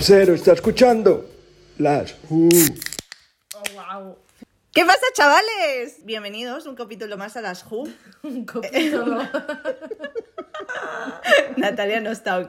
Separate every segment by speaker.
Speaker 1: Parcero, ¿está escuchando? Las Who.
Speaker 2: ¿Qué pasa, chavales? Bienvenidos un capítulo más a las Who.
Speaker 3: Un capítulo.
Speaker 2: Natalia no está ok.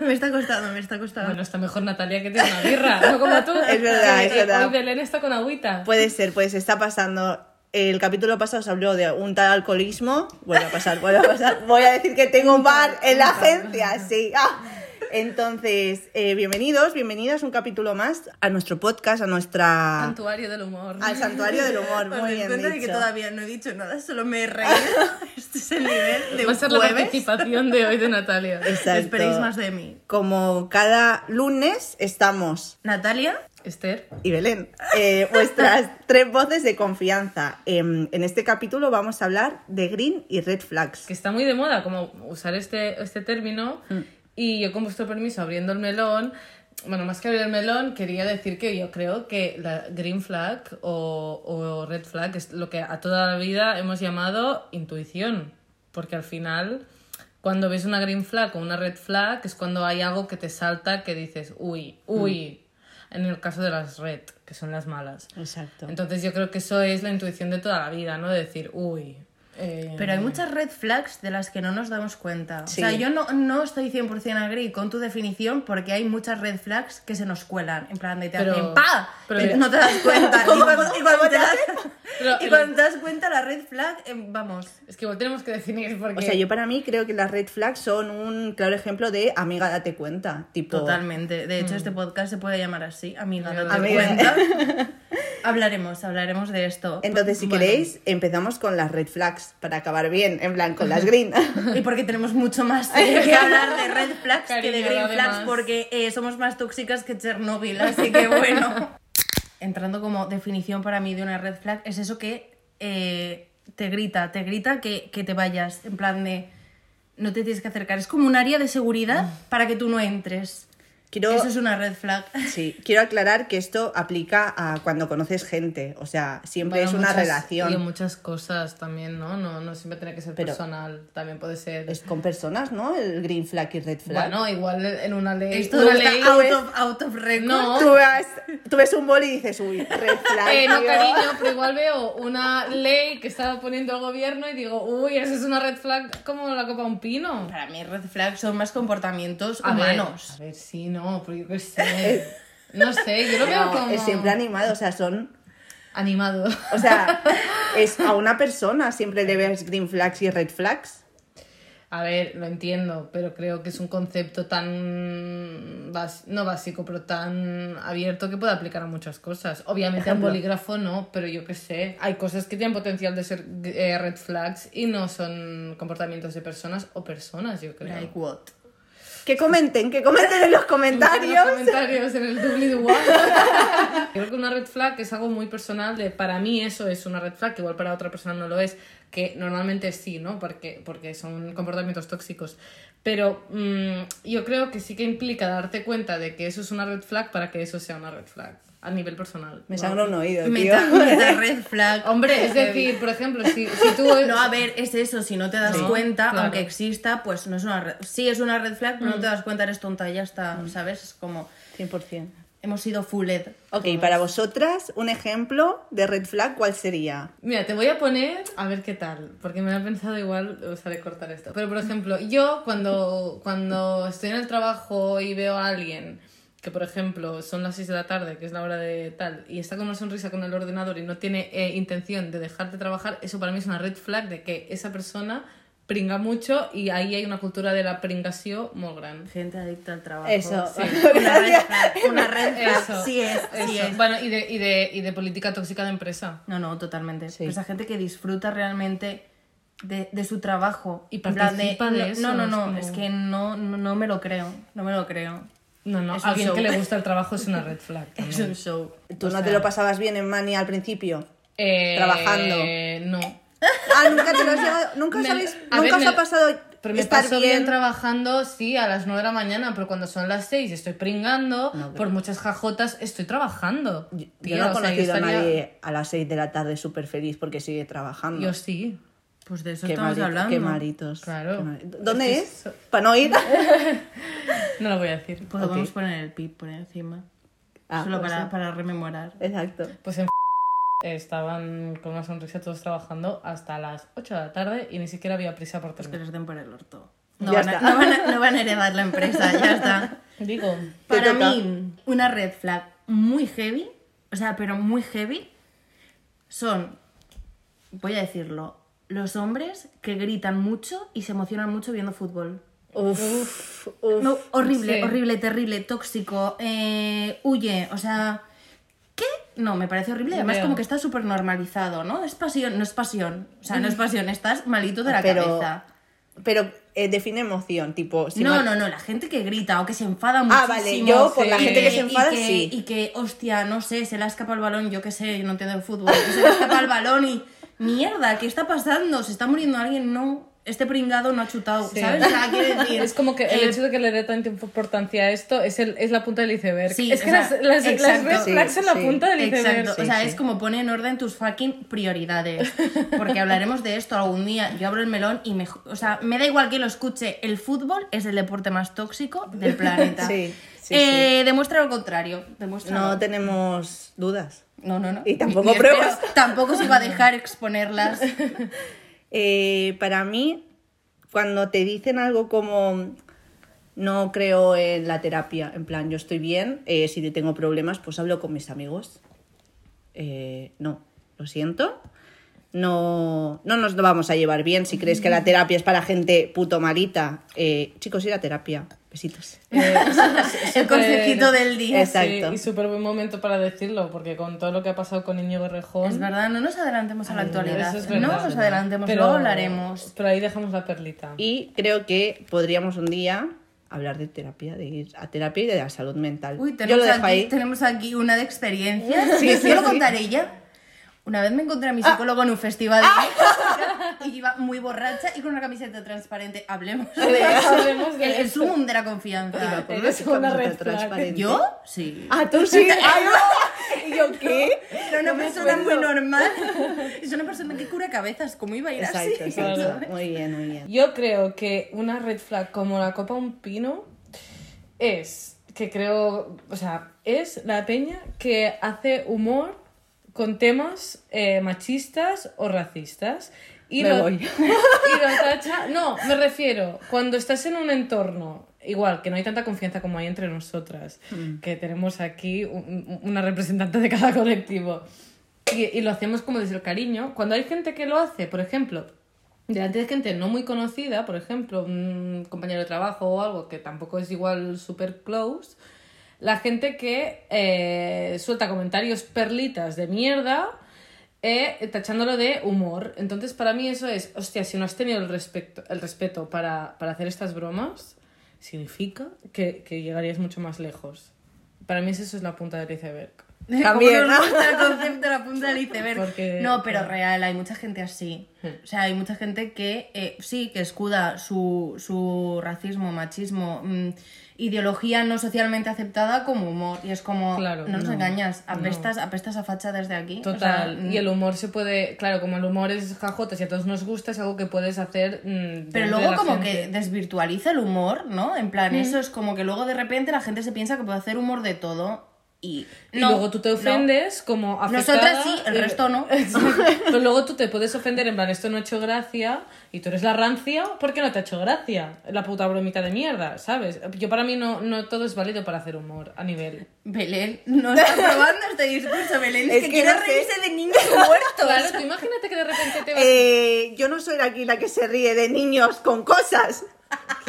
Speaker 3: me está costando, me está costando.
Speaker 4: Bueno, está mejor Natalia que tiene una birra, no como tú.
Speaker 2: Es verdad, es verdad.
Speaker 4: Hoy Belén está con agüita.
Speaker 2: Puede ser, pues está pasando. El capítulo pasado se habló de un tal alcoholismo. Vuelve a pasar, vuelve a pasar. Voy a decir que tengo un bar en la agencia, sí. Ah. Entonces, eh, bienvenidos, bienvenidas un capítulo más a nuestro podcast, a nuestra.
Speaker 4: Santuario del humor.
Speaker 2: Al santuario del humor, muy bien
Speaker 3: cuenta de que
Speaker 2: dicho.
Speaker 3: todavía no he dicho nada, solo me he reído. este es el nivel de
Speaker 4: Va a la participación de hoy de Natalia.
Speaker 2: Exacto.
Speaker 3: Esperéis más de mí.
Speaker 2: Como cada lunes estamos
Speaker 3: Natalia,
Speaker 4: Esther.
Speaker 2: y Belén, eh, vuestras tres voces de confianza. Em, en este capítulo vamos a hablar de green y red flags.
Speaker 4: que está muy de moda como usar este, este término y yo con vuestro permiso abriendo el melón bueno más que abrir el melón quería decir que yo creo que la green flag o, o red flag es lo que a toda la vida hemos llamado intuición porque al final cuando ves una green flag o una red flag es cuando hay algo que te salta que dices uy uy en el caso de las red que son las malas.
Speaker 2: Exacto.
Speaker 4: entonces yo creo que eso es la intuición de toda la vida no de decir uy eh,
Speaker 3: pero hay muchas red flags de las que no nos damos cuenta.
Speaker 2: Sí.
Speaker 3: O sea, yo no, no estoy 100% agree con tu definición porque hay muchas red flags que se nos cuelan. En plan, de te
Speaker 4: Pero-
Speaker 3: hacen ¡pa!
Speaker 4: pero-
Speaker 3: no te das cuenta. y
Speaker 2: ¿Cómo-
Speaker 3: cuando, y cuando
Speaker 2: cómo
Speaker 3: te das,
Speaker 4: Pero
Speaker 3: y
Speaker 4: el-
Speaker 3: cuando te das cuenta, la red flag, eh, vamos.
Speaker 4: Es que tenemos que definir porque...
Speaker 2: O sea, yo para mí creo que las red flags son un claro ejemplo de amiga, date cuenta. Tipo,
Speaker 3: Totalmente. De hecho, este podcast se puede llamar así, amiga, date
Speaker 2: Amiga.
Speaker 3: cuenta. hablaremos, hablaremos de esto.
Speaker 2: Entonces, si
Speaker 3: Bueno,
Speaker 2: queréis, empezamos con las red flags para acabar bien, en plan, con las green.
Speaker 3: Y porque tenemos mucho más eh, que hablar de red flags que de green
Speaker 4: además.
Speaker 3: flags, porque eh, somos más tóxicas que Chernobyl, así que bueno. Entrando como definición para mí de una red flag, es eso que eh, te grita, te grita que, que te vayas, en plan de no te tienes que acercar. Es como un área de seguridad para que tú no entres.
Speaker 2: Quiero,
Speaker 3: Eso es una red flag.
Speaker 2: sí, quiero aclarar que esto aplica a cuando conoces gente. O sea, siempre
Speaker 4: Bueno,
Speaker 2: es una
Speaker 4: muchas-
Speaker 2: relación.
Speaker 4: Y muchas cosas también, ¿no? No, no siempre tiene que ser
Speaker 2: Pero-
Speaker 4: personal, también puede ser...
Speaker 2: Es con personas, ¿no? El green flag y red flag.
Speaker 4: Bueno, igual en una ley...
Speaker 3: Esto
Speaker 4: una
Speaker 3: está
Speaker 4: ley...
Speaker 3: out of, out of record.
Speaker 4: No,
Speaker 2: Tú, ves, tú ves un boli y dices, uy, red flag.
Speaker 4: eh, no, cariño, pero igual veo una ley que estaba poniendo el gobierno y digo, uy, esa es una red flag como la copa de un pino.
Speaker 3: Para mí red flags son más comportamientos
Speaker 4: A ver,
Speaker 3: humanos.
Speaker 4: a ver, sí, no, pero yo qué sé. No sé, yo lo veo
Speaker 2: No,
Speaker 4: como...
Speaker 2: es siempre animado, o sea, son.
Speaker 4: Animado.
Speaker 2: O sea, es a una persona siempre le ves green flags y red flags.
Speaker 4: A ver, lo entiendo, pero creo que es un concepto tan, bas- no básico, pero tan abierto que puede aplicar a muchas cosas. Obviamente a un
Speaker 2: Ejemplo.
Speaker 4: bolígrafo no, pero yo qué sé. Hay cosas que tienen potencial de ser eh, red flags y no son comportamientos de personas o personas, yo creo.
Speaker 3: Like what?
Speaker 2: Que comenten, que comenten en los
Speaker 4: En
Speaker 2: comentarios.
Speaker 4: los comentarios en el doobly doo. Creo que una red flag es algo muy personal de para mí eso es una red flag, que igual para otra persona no lo es, que normalmente sí, ¿no? Porque, porque son comportamientos tóxicos. Pero mm, yo creo que sí que implica darte cuenta de que eso es una red flag para que eso sea una red flag a nivel personal.
Speaker 2: Me sangra un oído, tío.
Speaker 3: Meta red flag.
Speaker 4: Hombre, es decir, por ejemplo, si, si tú...
Speaker 3: No, a ver, es eso, si no te das
Speaker 4: Sí,
Speaker 3: cuenta,
Speaker 4: claro.
Speaker 3: aunque exista, pues no es una red. Sí, es una red flag, pero no te das cuenta, eres tonta y ya está, ¿sabes? Es como,
Speaker 2: 100%.
Speaker 3: hemos sido full ed.
Speaker 2: Ok, para vosotras, un ejemplo de red flag, ¿cuál sería?
Speaker 4: Mira, te voy a poner a ver qué tal, porque me he pensado igual, os haré cortar esto. Pero por ejemplo, yo cuando, cuando estoy en el trabajo y veo a alguien que, por ejemplo, son las 6 de la tarde, que es la hora de tal, y está con una sonrisa con el ordenador y no tiene eh, intención de dejarte trabajar, eso para mí es una red flag de que esa persona pringa mucho y ahí hay una cultura de la pringación muy grande.
Speaker 3: Gente adicta al trabajo.
Speaker 2: Eso.
Speaker 3: sí. Una red flag, una red flag.
Speaker 4: Eso,
Speaker 3: Sí es, sí
Speaker 4: eso.
Speaker 3: es.
Speaker 4: Bueno, y de, y, de, y de política tóxica de empresa.
Speaker 3: No, no, totalmente.
Speaker 2: Sí.
Speaker 3: Esa gente que disfruta realmente de, de su trabajo.
Speaker 4: Y participa de
Speaker 3: no,
Speaker 4: eso,
Speaker 3: No, no,
Speaker 4: es
Speaker 3: no,
Speaker 4: como-
Speaker 3: es que no, no, no me lo creo. No me lo creo.
Speaker 4: No, no,
Speaker 3: Es
Speaker 4: alguien
Speaker 3: show.
Speaker 4: que le gusta el trabajo es una red flag.
Speaker 3: Es
Speaker 4: también.
Speaker 3: un show.
Speaker 2: ¿Tú
Speaker 3: O
Speaker 2: no
Speaker 3: sea,
Speaker 2: te lo pasabas bien en Mani al principio?
Speaker 4: Eh,
Speaker 2: Trabajando.
Speaker 4: No.
Speaker 2: Ah, nunca te lo has llevado. Nunca
Speaker 4: Me-
Speaker 2: sabéis. Nunca
Speaker 4: ver,
Speaker 2: os
Speaker 4: me-
Speaker 2: ha pasado
Speaker 4: Pero me
Speaker 2: estar
Speaker 4: paso
Speaker 2: bien.
Speaker 4: bien trabajando, sí, a las 9 de la mañana, pero cuando son las 6 y estoy pringando,
Speaker 2: No, pero-
Speaker 4: por muchas jajotas estoy trabajando.
Speaker 2: Yo
Speaker 4: Tía,
Speaker 2: no he
Speaker 4: o sea, yo
Speaker 2: conocido a
Speaker 4: estaría-
Speaker 2: nadie a las 6 de la tarde súper feliz porque sigue trabajando.
Speaker 4: Yo sí.
Speaker 3: Pues de eso
Speaker 2: Qué,
Speaker 3: estamos hablando.
Speaker 2: qué maritos.
Speaker 4: Claro.
Speaker 2: qué ¿Dónde
Speaker 4: Es
Speaker 2: es?
Speaker 4: que
Speaker 2: Para no ir.
Speaker 4: No lo voy a decir.
Speaker 3: Pues
Speaker 2: Ok.
Speaker 3: podemos poner el pip por encima.
Speaker 2: Ah,
Speaker 3: Solo
Speaker 2: pues
Speaker 3: para,
Speaker 2: sí.
Speaker 3: para rememorar.
Speaker 2: Exacto.
Speaker 4: Pues en estaban con una sonrisa todos trabajando hasta las 8 de la tarde y ni siquiera había prisa por
Speaker 3: Pues que
Speaker 4: terminar.
Speaker 3: les den por el orto. No
Speaker 2: Ya
Speaker 3: van, a,
Speaker 2: está.
Speaker 3: no, van a, no van a heredar la empresa, ya está.
Speaker 4: Digo,
Speaker 3: Para mí, una red flag muy heavy, o sea, pero muy heavy, son, voy a decirlo, los hombres que gritan mucho y se emocionan mucho viendo fútbol.
Speaker 2: Uf, uf.
Speaker 3: No, horrible,
Speaker 4: sí.
Speaker 3: horrible, terrible, tóxico, eh, huye, o sea, ¿qué? No, me parece horrible. Además, como que está súper normalizado, ¿no? Es pasión, no es pasión. O sea, no es pasión, estás malito de la
Speaker 2: pero,
Speaker 3: cabeza.
Speaker 2: pero eh, define emoción, tipo. si
Speaker 3: no, no, no, la gente que grita o que se enfada muchísimo.
Speaker 2: Ah, vale, yo por
Speaker 4: la gente que
Speaker 2: se enfada,
Speaker 3: y que,
Speaker 2: sí.
Speaker 3: Y que, hostia, no sé, se le ha escapado el balón, yo qué sé, yo no entiendo el fútbol, que se le ha escapado el balón y. Mierda, ¿qué está pasando? ¿Se está muriendo alguien? No. Este pringado no ha chutado,
Speaker 4: Sí.
Speaker 3: ¿sabes? O sea, quiere decir.
Speaker 4: es como que el
Speaker 3: eh,
Speaker 4: hecho de que le dé tanta importancia a esto es, el, es la punta del iceberg.
Speaker 3: Sí,
Speaker 4: es que
Speaker 3: sea,
Speaker 4: las, las, las
Speaker 3: exacto.
Speaker 4: red flags
Speaker 2: Sí,
Speaker 4: son la
Speaker 2: sí.
Speaker 4: punta del iceberg.
Speaker 3: Exacto, o sea,
Speaker 2: sí.
Speaker 3: es como pone en orden tus fucking prioridades. Porque hablaremos de esto algún día. Yo abro el melón y me. O sea, me da igual que lo escuche. El fútbol es el deporte más tóxico del planeta.
Speaker 2: Sí, sí,
Speaker 3: Eh, Demuestra lo contrario. Demuestra
Speaker 2: No tenemos dudas.
Speaker 3: No, no, no.
Speaker 2: Y tampoco
Speaker 3: Ni espero-
Speaker 2: pruebas.
Speaker 3: tampoco se va a dejar exponerlas.
Speaker 2: Eh, para mí, cuando te dicen algo como no creo en la terapia, en plan, yo estoy bien, eh, si te tengo problemas, pues hablo con mis amigos. Eh, no, lo siento. No, no nos vamos a llevar bien si crees que la terapia es para gente puto malita. Eh, chicos, ir a terapia. Besitos.
Speaker 4: Eh,
Speaker 3: el consejito del día.
Speaker 2: Exacto.
Speaker 4: Sí, y súper buen momento para decirlo, porque con todo lo que ha pasado con Íñigo Rejón...
Speaker 3: Es verdad, no nos adelantemos a la actualidad. no
Speaker 4: verdad.
Speaker 3: nos adelantemos,
Speaker 4: pero,
Speaker 3: luego hablaremos.
Speaker 4: Pero ahí dejamos la perlita.
Speaker 2: Y creo que podríamos un día hablar de terapia, de ir a terapia y de la salud mental.
Speaker 3: Uy,
Speaker 2: Yo
Speaker 3: tenemos,
Speaker 2: lo dejo
Speaker 3: aquí,
Speaker 2: ahí.
Speaker 3: tenemos aquí una de experiencia. Sí, sí, lo contaré ella. Una vez me encontré a mi psicólogo en un festival de y iba muy borracha y con una camiseta transparente. Hablemos de eso.
Speaker 4: Hablemos de
Speaker 3: el, el sumum de la confianza.
Speaker 2: Con
Speaker 4: Eres
Speaker 2: una
Speaker 4: red
Speaker 2: transparente.
Speaker 3: ¿Yo? Sí.
Speaker 2: Ah, tú sí. Ay, no. ¿Y yo qué?
Speaker 3: Era una
Speaker 2: No
Speaker 3: persona muy normal. Es una persona que cura cabezas. ¿Cómo iba a ir así?
Speaker 2: Exacto, exacto.
Speaker 4: Claro.
Speaker 2: Muy bien, muy bien.
Speaker 4: Yo creo que una red flag como la copa un pino es que creo, o sea, es la peña que hace humor con temas eh, machistas o racistas. Y
Speaker 2: Me
Speaker 4: lo,
Speaker 2: voy.
Speaker 4: y lo tacha. No, me refiero, cuando estás en un entorno, igual, que no hay tanta confianza como hay entre nosotras, que tenemos aquí un- una representante de cada colectivo, y, y lo hacemos como desde el cariño, cuando hay gente que lo hace, por ejemplo, delante de gente no muy conocida, por ejemplo, un compañero de trabajo o algo que tampoco es igual super close, la gente que eh, suelta comentarios perlitas de mierda eh, tachándolo de humor. Entonces, para mí eso es, hostia, si no has tenido el, respeto, el respeto para, para hacer estas bromas, significa que, que llegarías mucho más lejos. Para mí eso es la punta del iceberg.
Speaker 2: También, ¿no?
Speaker 3: el concepto de la punta del iceberg.
Speaker 4: Porque-
Speaker 3: no, pero real, hay mucha gente así. O sea, hay mucha gente que eh, sí, que escuda su, su racismo, machismo, mm, ideología no socialmente aceptada como humor. Y es como,
Speaker 4: Claro,
Speaker 3: no nos
Speaker 4: no,
Speaker 3: engañas, apestas, apestas a facha desde aquí. O sea,
Speaker 4: Total.
Speaker 3: mm,
Speaker 4: y el humor se puede, claro, como el humor es jajotas y a todos nos gusta, es algo que puedes hacer. mm,
Speaker 3: Pero luego como
Speaker 4: gente.
Speaker 3: que desvirtualiza el humor, ¿no? En plan, eso es como que luego de repente la gente se piensa que puede hacer humor de todo y...
Speaker 4: Y
Speaker 3: no,
Speaker 4: luego tú te
Speaker 3: no.
Speaker 4: ofendes como afectada.
Speaker 3: Nosotras sí, el
Speaker 4: y-
Speaker 3: resto no.
Speaker 4: Pero luego tú te puedes ofender en plan, esto no ha hecho gracia, y tú eres la rancia porque no te ha hecho gracia. La puta bromita de mierda, ¿sabes? Yo para mí no, no todo es válido para hacer humor a nivel.
Speaker 3: Belén no está probando este discurso, Belén. Es,
Speaker 2: Es
Speaker 3: que,
Speaker 2: que
Speaker 3: quiere
Speaker 2: no sé.
Speaker 3: reírse de niños muertos.
Speaker 4: Claro, tú imagínate que de repente te vas.
Speaker 2: Eh, yo no soy aquí la que se ríe de niños con cosas.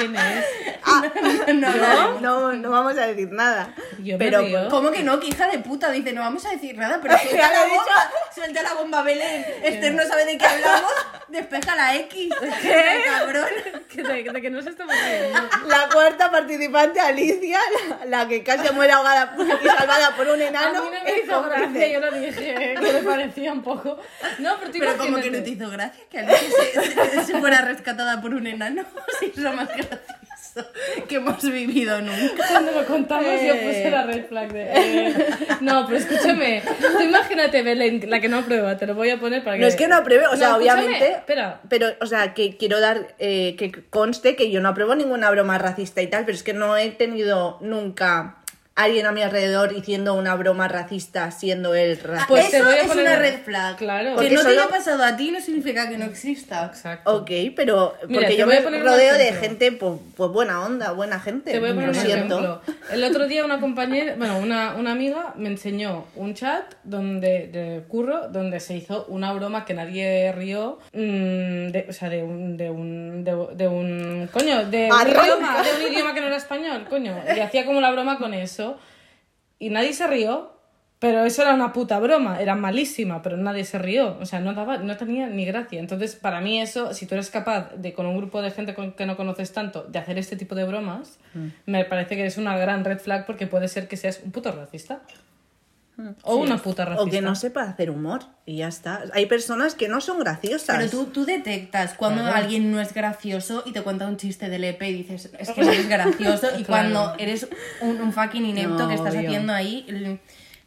Speaker 4: ¿Quién es?
Speaker 3: no,
Speaker 2: No, no, no vamos a decir nada.
Speaker 4: Yo me
Speaker 2: Pero
Speaker 4: río.
Speaker 3: ¿Cómo que no? Que hija de puta. Dice, no vamos a decir nada, pero suelta
Speaker 2: lo
Speaker 3: la bomba. Suelta la bomba, Belén. Esther no sabe de qué hablamos. Despeja la X. ¿Qué? cabrón.
Speaker 4: Que de, de que no se estamos riendo.
Speaker 2: La cuarta participante, Alicia, la, la que casi muere ahogada y salvada por un
Speaker 4: A
Speaker 2: enano.
Speaker 4: mí no me
Speaker 2: es
Speaker 4: hizo gracia, yo lo dije, que me parecía un poco. No, pero
Speaker 3: Pero como que no te hizo gracia que Alicia se, se- se fuera rescatada por un enano. Si eso más grave. Gracioso que hemos vivido nunca.
Speaker 4: Cuando lo contamos yo puse la red flag de... eh, No, pero escúchame. Tú imagínate, Belén, la que no aprueba. Te lo voy a poner para que...
Speaker 2: No es que no apruebe, o sea,
Speaker 4: No,
Speaker 2: obviamente.
Speaker 4: Espera.
Speaker 2: Pero, o sea, que quiero dar, eh, que conste que yo no apruebo ninguna broma racista y tal, pero es que no he tenido nunca alguien a mi alrededor diciendo una broma racista siendo él racista.
Speaker 4: Pues te
Speaker 3: Eso
Speaker 4: voy a
Speaker 3: es
Speaker 4: poner
Speaker 3: una
Speaker 4: un-
Speaker 3: red flag.
Speaker 4: Claro.
Speaker 3: Que no te haya pasado a ti no significa que no exista.
Speaker 4: Exacto.
Speaker 2: Ok, pero porque
Speaker 4: te
Speaker 2: yo me rodeo de gente, pues, pues buena onda, buena gente.
Speaker 4: Te voy a poner
Speaker 2: lo
Speaker 4: un
Speaker 2: siento.
Speaker 4: ejemplo. El otro día una compañera, bueno, una, una amiga me enseñó un chat donde, de curro donde se hizo una broma que nadie rió, mm, de, o sea, de un, de un, de, de un, coño, de un, idioma, de un idioma que no era español, coño. Y hacía como la broma con eso. Y nadie se rió, pero eso era una puta broma, era malísima, pero nadie se rió, o sea, no, daba, no tenía ni gracia. Entonces, para mí eso, si tú eres capaz de, con un grupo de gente con que no conoces tanto, de hacer este tipo de bromas, me parece que es una gran red flag porque puede ser que seas un puto racista. O una puta racista.
Speaker 2: O que no sepa hacer humor y ya está. Hay personas que no son graciosas.
Speaker 3: Pero tú, tú detectas cuando
Speaker 4: Claro.
Speaker 3: alguien no es gracioso y te cuenta un chiste de lepe y dices, es que no eres gracioso. Y cuando eres un, un fucking inepto
Speaker 2: No,
Speaker 3: que estás
Speaker 2: obvio.
Speaker 3: haciendo ahí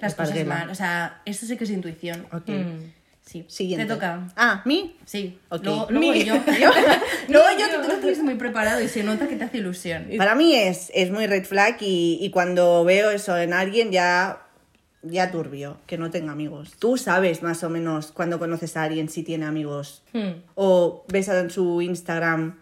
Speaker 3: las cosas mal. O sea, eso sí que es intuición.
Speaker 2: Ok.
Speaker 4: Mm.
Speaker 3: Sí.
Speaker 2: Siguiente.
Speaker 3: Te toca.
Speaker 2: Ah, ¿mí?
Speaker 3: Sí.
Speaker 2: Ok.
Speaker 3: Luego, luego
Speaker 2: Mi-
Speaker 3: yo. luego yo que tú lo tienes muy preparado y se nota que te hace ilusión.
Speaker 2: Para mí es, es muy red flag y, y cuando veo eso en alguien ya, ya turbio, que no tenga amigos. Tú sabes más o menos cuando conoces a alguien si tiene amigos.
Speaker 4: Hmm.
Speaker 2: O ves en su Instagram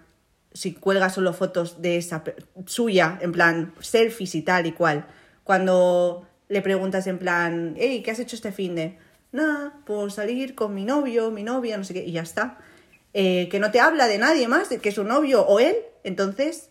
Speaker 2: si cuelga solo fotos de esa suya, en plan selfies y tal y cual. Cuando le preguntas en plan, hey, ¿qué has hecho este fin de? Nada, pues salir con mi novio, mi novia, no sé qué, y ya está. Eh, que no te habla de nadie más, que su novio o él, entonces,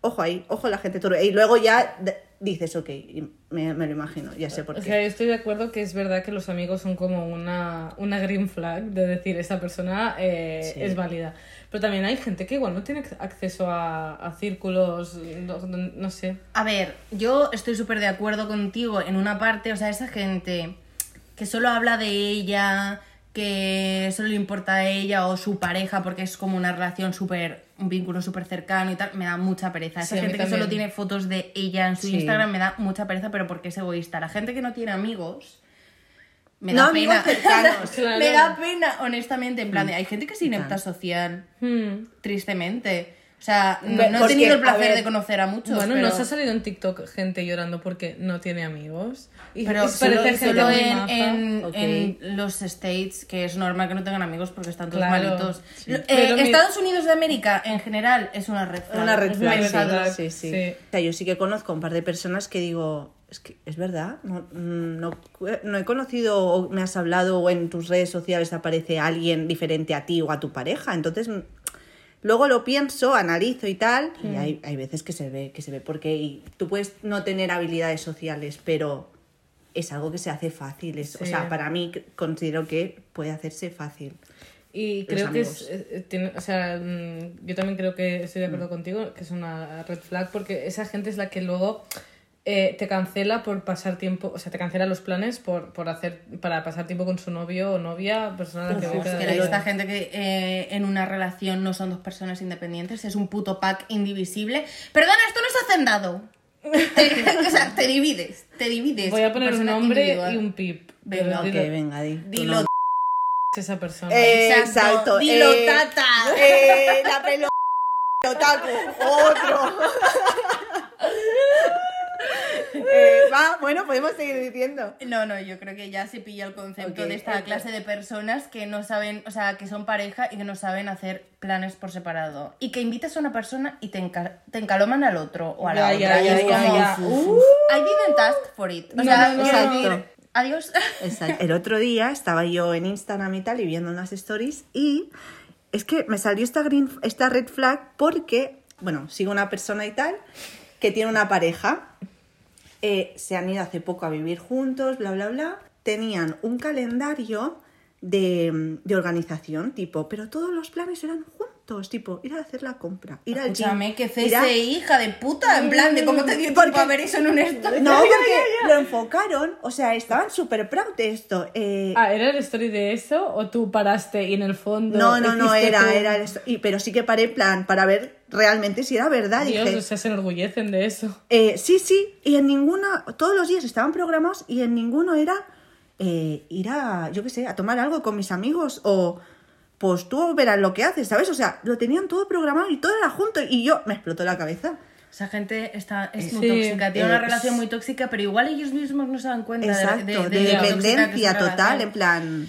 Speaker 2: ojo ahí, ojo la gente turbia. Y luego ya dices, ok, y me, me lo imagino, ya sé por
Speaker 4: O
Speaker 2: qué.
Speaker 4: sea, yo estoy de acuerdo que es verdad que los amigos son como una, una green flag de decir esta persona eh,
Speaker 2: Sí.
Speaker 4: es válida. Pero también hay gente que igual no tiene acceso a, a círculos, no, no- no sé.
Speaker 3: A ver, yo estoy súper de acuerdo contigo en una parte, o sea, esa gente que solo habla de ella, que solo le importa a ella o su pareja porque es como una relación súper, un vínculo súper cercano y tal, me da mucha pereza. Esa
Speaker 4: Sí,
Speaker 3: gente que solo tiene fotos de ella en su
Speaker 2: Sí.
Speaker 3: Instagram me da mucha pereza, pero porque es egoísta. La gente que no tiene amigos... Me da pena.
Speaker 2: cercanos,
Speaker 4: claro.
Speaker 3: Me da pena, honestamente. En plan, de, hay gente que es inepta social,
Speaker 4: Hmm.
Speaker 3: tristemente. O sea, no, no he tenido el placer
Speaker 2: ver,
Speaker 3: de conocer a muchos.
Speaker 4: Bueno,
Speaker 3: pero...
Speaker 4: nos ha salido en TikTok gente llorando porque no tiene amigos. Y,
Speaker 3: Pero solo, solo en, en- en los States, que es normal que no tengan amigos porque están todos
Speaker 4: Claro,
Speaker 3: malitos.
Speaker 4: sí.
Speaker 3: Eh,
Speaker 4: Pero mi-
Speaker 3: Estados Unidos de América, en general, es una red flag.
Speaker 2: Una red flag, sí, sí, sí.
Speaker 4: sí.
Speaker 2: O sea, yo sí que conozco un par de personas que digo, es que es verdad, no, mm, no, no he conocido o me has hablado o en tus redes sociales aparece alguien diferente a ti o a tu pareja. Entonces, luego lo pienso, analizo y tal, y hay, hay veces que se ve, que se ve, porque y tú puedes no tener habilidades sociales, pero es algo que se hace fácil. Es, O sea, para mí considero que puede hacerse fácil.
Speaker 4: Y creo que es, eh, tiene- o sea, mm, yo también creo que estoy de acuerdo contigo, que es una red flag, porque esa gente es la que luego eh, te cancela por pasar tiempo, o sea, te cancela los planes por, por hacer, para pasar tiempo con su novio o novia, persona a la que
Speaker 3: Uf, que esta gente que eh, en una relación no son dos personas independientes, es un puto pack indivisible. Perdona, esto no es hacendado. Te, o sea, te divides, te divides.
Speaker 4: Voy a poner un nombre
Speaker 3: individual.
Speaker 4: y un pip.
Speaker 3: Venga,
Speaker 2: Ok,
Speaker 4: Dilo-
Speaker 2: venga, di.
Speaker 3: Dilo,
Speaker 4: esa persona.
Speaker 2: Eh,
Speaker 3: Exacto, dilo,
Speaker 2: eh,
Speaker 3: tata.
Speaker 2: Eh, la pelo... Otaku, otro. Eh, va, bueno, podemos seguir diciendo.
Speaker 3: No, no, yo creo que ya se pilla el concepto de esta clase de personas que no saben, o sea, que son pareja y que no saben hacer planes por separado. Y que invitas a una persona y te, enca- te encaloman al otro o a la
Speaker 4: Ya,
Speaker 3: otra.
Speaker 4: ya,
Speaker 3: y es
Speaker 4: ya,
Speaker 3: como,
Speaker 4: ya.
Speaker 3: "Uh, I didn't ask for it. O
Speaker 4: No,
Speaker 3: sea,
Speaker 4: no, no,
Speaker 3: adiós.
Speaker 2: Exacto. El otro día estaba yo en Instagram y tal y viendo unas stories y es que me salió esta, green, esta red flag porque, bueno, sigo una persona y tal que tiene una pareja, eh, se han ido hace poco a vivir juntos, bla, bla, bla. Tenían un calendario de, de organización, tipo, pero todos los planes eran juntos. tipo, ir a hacer la compra, ir al gym.
Speaker 3: Escúchame, que
Speaker 2: ir a-
Speaker 3: CSI, hija de puta, en plan de cómo te dio
Speaker 2: Porque-
Speaker 3: tiempo a ver eso en un story.
Speaker 2: No, porque lo enfocaron, o sea, estaban súper proud de esto. eh,
Speaker 4: Ah, ¿era el story de eso o tú paraste y en el fondo
Speaker 2: no, no, no, era,
Speaker 4: tú-
Speaker 2: era esto. Y, pero sí que paré en plan para ver realmente si era verdad.
Speaker 4: Dios,
Speaker 2: Dije,
Speaker 4: o sea, se enorgullecen de eso.
Speaker 2: Eh, sí, sí, y en ninguna, todos los días estaban programados y en ninguno era eh, ir a, yo qué sé, a tomar algo con mis amigos o pues tú verás lo que haces, ¿sabes? O sea, lo tenían todo programado y todo era junto y yo me explotó la cabeza.
Speaker 3: Esa gente está, es
Speaker 4: Sí,
Speaker 3: muy tóxica, tiene una
Speaker 2: eh,
Speaker 3: relación muy tóxica, pero igual ellos mismos no se dan cuenta de-
Speaker 2: Exacto,
Speaker 3: de,
Speaker 2: de,
Speaker 3: de
Speaker 2: dependencia total, en plan...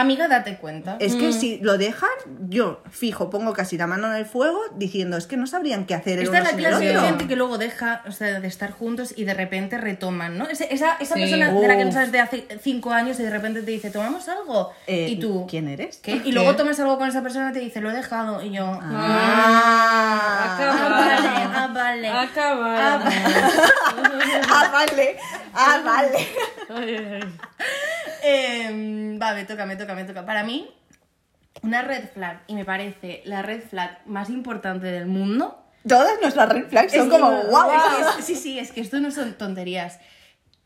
Speaker 3: Amiga, date cuenta.
Speaker 2: Es que si lo dejan, yo fijo, pongo casi la mano en el fuego diciendo, es que no sabrían qué hacer
Speaker 3: Esta es la clase de gente que luego deja o sea, de estar juntos y de repente retoman, ¿no? Ese- esa esa
Speaker 4: Sí.
Speaker 3: persona de la que no sabes de hace cinco años y de repente te dice, ¿tomamos algo?
Speaker 2: Eh,
Speaker 3: y tú,
Speaker 2: ¿quién eres?
Speaker 3: ¿qué? Y luego tomas algo con esa persona y te dice, lo he dejado. Y yo,
Speaker 2: Ah,
Speaker 3: ah, vale, ah, vale.
Speaker 4: Acaba.
Speaker 2: ah, vale, ah, vale.
Speaker 4: Ay, ay, ay.
Speaker 3: Eh, va, me toca, me toca, me toca. Para mí, una red flag, y me parece la red flag más importante del mundo.
Speaker 2: Todas nuestras red flags son como guau.
Speaker 3: es- sí, sí, es que esto no son tonterías.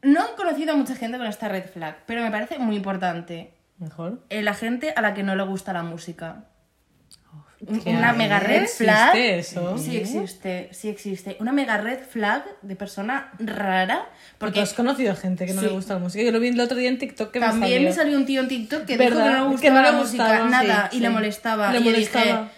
Speaker 3: No he conocido a mucha gente con esta red flag, pero me parece muy importante.
Speaker 4: Mejor.
Speaker 3: eh, la gente a la que no le gusta la música. Un-
Speaker 4: ¿qué
Speaker 3: Una mega red
Speaker 4: ¿Existe
Speaker 3: flag.
Speaker 4: eso?
Speaker 3: Sí existe, sí existe. Una mega red flag de persona rara.
Speaker 4: Porque has conocido gente que no
Speaker 3: Sí.
Speaker 4: le gusta la música. Yo lo vi el otro día en TikTok que
Speaker 3: también
Speaker 4: me
Speaker 3: me
Speaker 4: salió.
Speaker 3: salió un tío en TikTok que dijo que no le gustaba
Speaker 4: no
Speaker 3: la música,
Speaker 4: gustaba.
Speaker 3: nada,
Speaker 4: Sí,
Speaker 3: y le molestaba.
Speaker 4: Le
Speaker 3: y yo dije,
Speaker 4: molestaba.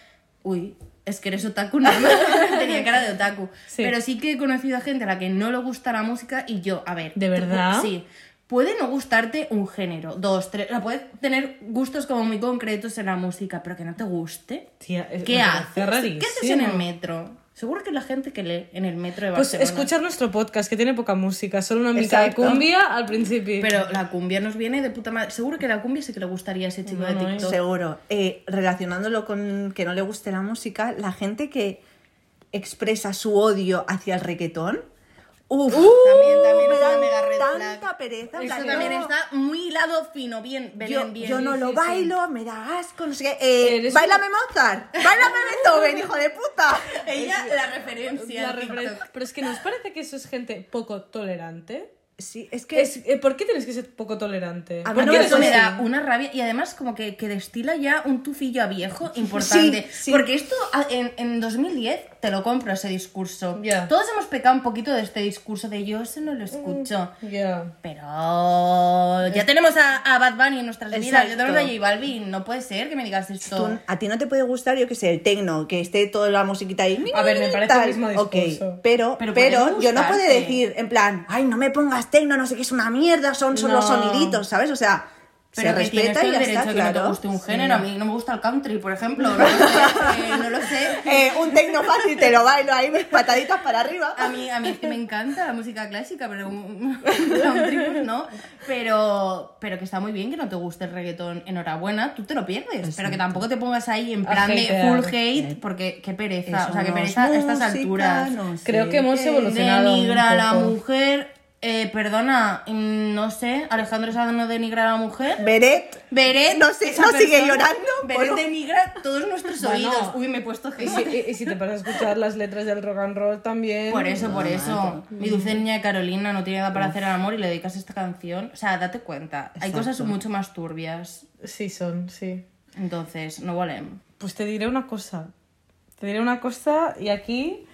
Speaker 3: uy, es que eres otaku, no. Tenía cara de otaku.
Speaker 4: Sí.
Speaker 3: Pero sí que he conocido a gente a la que no le gusta la música y yo, a ver.
Speaker 4: ¿De verdad?
Speaker 3: Sí. Puede no gustarte un género, dos, tres. O sea, puedes tener gustos como muy concretos en la música, pero que no te guste.
Speaker 4: Tía, es-
Speaker 3: ¿Qué haces? ¿Qué haces en el metro? Seguro que la gente que lee en el metro de
Speaker 4: Pues
Speaker 3: Barcelona.
Speaker 4: escuchar nuestro podcast, que tiene poca música, solo una mica de cumbia al principio.
Speaker 3: Pero la cumbia nos viene de puta madre. Seguro que la cumbia sí que le gustaría a ese chico de
Speaker 4: no,
Speaker 3: TikTok.
Speaker 2: Seguro. Eh, relacionándolo con que no le guste la música, la gente que expresa su odio hacia el reggaetón. Uf,
Speaker 3: También, también
Speaker 2: me da
Speaker 3: una mega red
Speaker 2: tanta
Speaker 3: flag.
Speaker 2: pereza. plan,
Speaker 3: también está muy hilado fino, bien, Belén,
Speaker 2: Yo,
Speaker 3: bien.
Speaker 2: yo no
Speaker 3: Sí,
Speaker 2: lo
Speaker 3: sí, sí.
Speaker 2: bailo, me da asco, no sé qué. Eh, ¡Báilame Mozart! ¡Báilame Beethoven, hijo de puta!
Speaker 3: Ella, la referencia.
Speaker 4: La. Pero es que nos parece que eso es gente poco tolerante.
Speaker 2: Sí, es que...
Speaker 4: Es- eh, ¿Por qué tienes que ser poco tolerante?
Speaker 2: A
Speaker 4: ¿Por
Speaker 2: ver,
Speaker 3: Bueno,
Speaker 4: qué
Speaker 2: no,
Speaker 3: eso
Speaker 4: eres
Speaker 3: me
Speaker 4: así?
Speaker 3: da una rabia y además como que, que destila ya un tufillo a viejo importante.
Speaker 2: Sí, sí.
Speaker 3: Porque esto en, en 2010 te lo compro ese discurso.
Speaker 4: Ya.
Speaker 3: Todos hemos pecado un poquito de este discurso de yo eso no lo escucho.
Speaker 4: Ya.
Speaker 3: Pero ya tenemos a, a Bad Bunny en nuestras vidas, ya
Speaker 2: Exacto.
Speaker 3: tenemos a J Balvin, no puede ser que me digas esto.
Speaker 2: Tú- a ti no te puede gustar, yo qué sé, el tecno, que esté toda la musiquita ahí.
Speaker 4: A ver, me parece el mismo
Speaker 2: Ok,
Speaker 4: discurso.
Speaker 2: pero,
Speaker 3: Pero
Speaker 2: pero,
Speaker 3: puede
Speaker 2: yo no puedo decir, en plan, ay, no me pongas tecno, no sé qué es una mierda, son solo
Speaker 4: No.
Speaker 2: soniditos, ¿sabes? O sea,
Speaker 3: Pero
Speaker 2: se respeta y
Speaker 3: el
Speaker 2: ya
Speaker 3: derecho
Speaker 2: está,
Speaker 3: a que no te
Speaker 2: claro.
Speaker 3: guste un género. A mí no me gusta el country, por ejemplo. No lo sé. eh, no lo sé.
Speaker 2: Eh, un tecno fácil, te lo bailo ahí, mis pataditas para arriba.
Speaker 3: A mí, a mí es que me encanta la música clásica, pero un country, pues no. Pero, pero que está muy bien que no te guste el reggaetón. Enhorabuena, tú te lo pierdes. Pero que tampoco te pongas ahí en plan de full hate, porque qué pereza.
Speaker 2: Eso
Speaker 3: o sea, qué pereza a estas alturas.
Speaker 2: no sé
Speaker 4: Creo que hemos
Speaker 2: qué.
Speaker 4: evolucionado. un
Speaker 3: Denigra a la mujer. Eh, perdona, mm, no sé, Alejandro Sanz no denigra a la mujer.
Speaker 2: Beret,
Speaker 3: Beret,
Speaker 2: No sé, no sigue llorando,
Speaker 3: Beret
Speaker 2: bueno.
Speaker 3: denigra todos nuestros
Speaker 4: Bueno.
Speaker 3: oídos. Uy, me he puesto
Speaker 4: Y si, y- y si te paras a escuchar las letras del rock and roll también.
Speaker 3: Por eso, por eso. Mi dulce niña de Carolina no tiene nada para hacer el amor y le dedicas esta canción. O sea, date cuenta. Hay cosas mucho más turbias.
Speaker 4: Sí, son, sí.
Speaker 3: Entonces, no valen.
Speaker 4: Pues te diré una cosa. Te diré una cosa y aquí.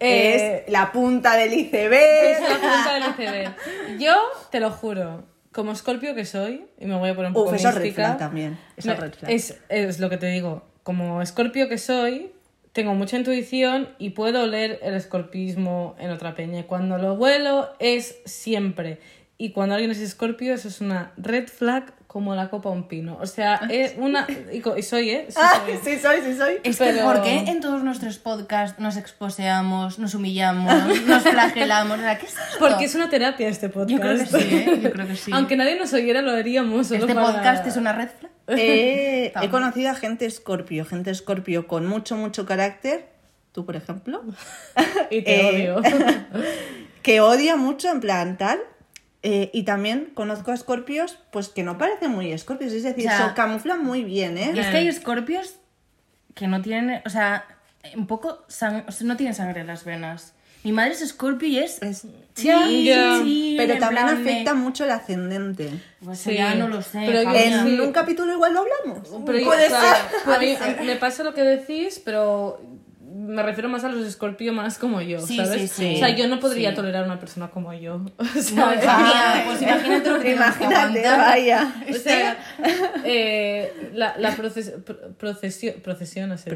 Speaker 4: Eh,
Speaker 2: es la punta del
Speaker 4: es
Speaker 2: iceberg.
Speaker 4: la punta del iceberg. Yo te lo juro, como escorpio que soy, y me voy a poner un poco
Speaker 2: Uf, eso es red
Speaker 4: mística,
Speaker 2: flag también. Eso es red flag.
Speaker 4: Es, es lo que te digo. Como escorpio que soy, tengo mucha intuición y puedo oler el escorpismo en otra peña. Y Cuando lo vuelo es siempre. Y cuando alguien es escorpio, eso es una red flag como la copa a un pino. O sea, es una... Y, soy, ¿eh? Sí
Speaker 2: Ah,
Speaker 4: soy.
Speaker 2: sí soy, sí soy.
Speaker 3: Es que, ¿por qué en todos nuestros podcasts nos exposeamos, nos humillamos, nos flagelamos? O sea, ¿qué es esto?
Speaker 4: Porque es una terapia este podcast.
Speaker 3: Yo creo que sí, ¿eh? Yo creo que sí.
Speaker 4: Aunque nadie nos oyera, lo haríamos. Solo
Speaker 3: este
Speaker 4: para-
Speaker 3: podcast es una red flag.
Speaker 2: Eh, he conocido a gente escorpio, gente escorpio con mucho, mucho carácter. Tú, por ejemplo.
Speaker 4: Y te
Speaker 2: Eh,
Speaker 4: odio.
Speaker 2: que odia mucho, en plan tal. Eh, y también conozco a escorpios, pues que no parecen muy escorpios, es decir,
Speaker 3: O sea,
Speaker 2: se camuflan muy bien, ¿eh?
Speaker 3: Y es que hay escorpios que no tienen, o sea, un poco, sang- o sea, no tienen sangre en las venas. Mi madre es Scorpio y es...
Speaker 2: Es-
Speaker 3: Sí,
Speaker 4: Ya.
Speaker 3: sí,
Speaker 2: Pero también afecta mucho el ascendente.
Speaker 3: Pues
Speaker 4: Sí,
Speaker 3: ya no lo sé.
Speaker 4: pero.
Speaker 2: En
Speaker 4: Sí.
Speaker 2: un capítulo igual lo hablamos.
Speaker 4: Pero yo-
Speaker 3: Puede
Speaker 4: claro,
Speaker 3: ser,
Speaker 4: a mí
Speaker 3: puede ser.
Speaker 4: me pasa lo que decís, pero me refiero más a los Scorpio más como yo,
Speaker 3: Sí,
Speaker 4: ¿sabes?
Speaker 3: sí, sí.
Speaker 4: O sea, yo no podría
Speaker 3: Sí.
Speaker 4: tolerar a una persona como yo. O
Speaker 3: No,
Speaker 4: sea,
Speaker 3: mía, pues imagínate lo que
Speaker 2: Imagínate, vaya.
Speaker 4: o sea, eh, la, la proces- pro- procesión, procesión, ¿no. Sí,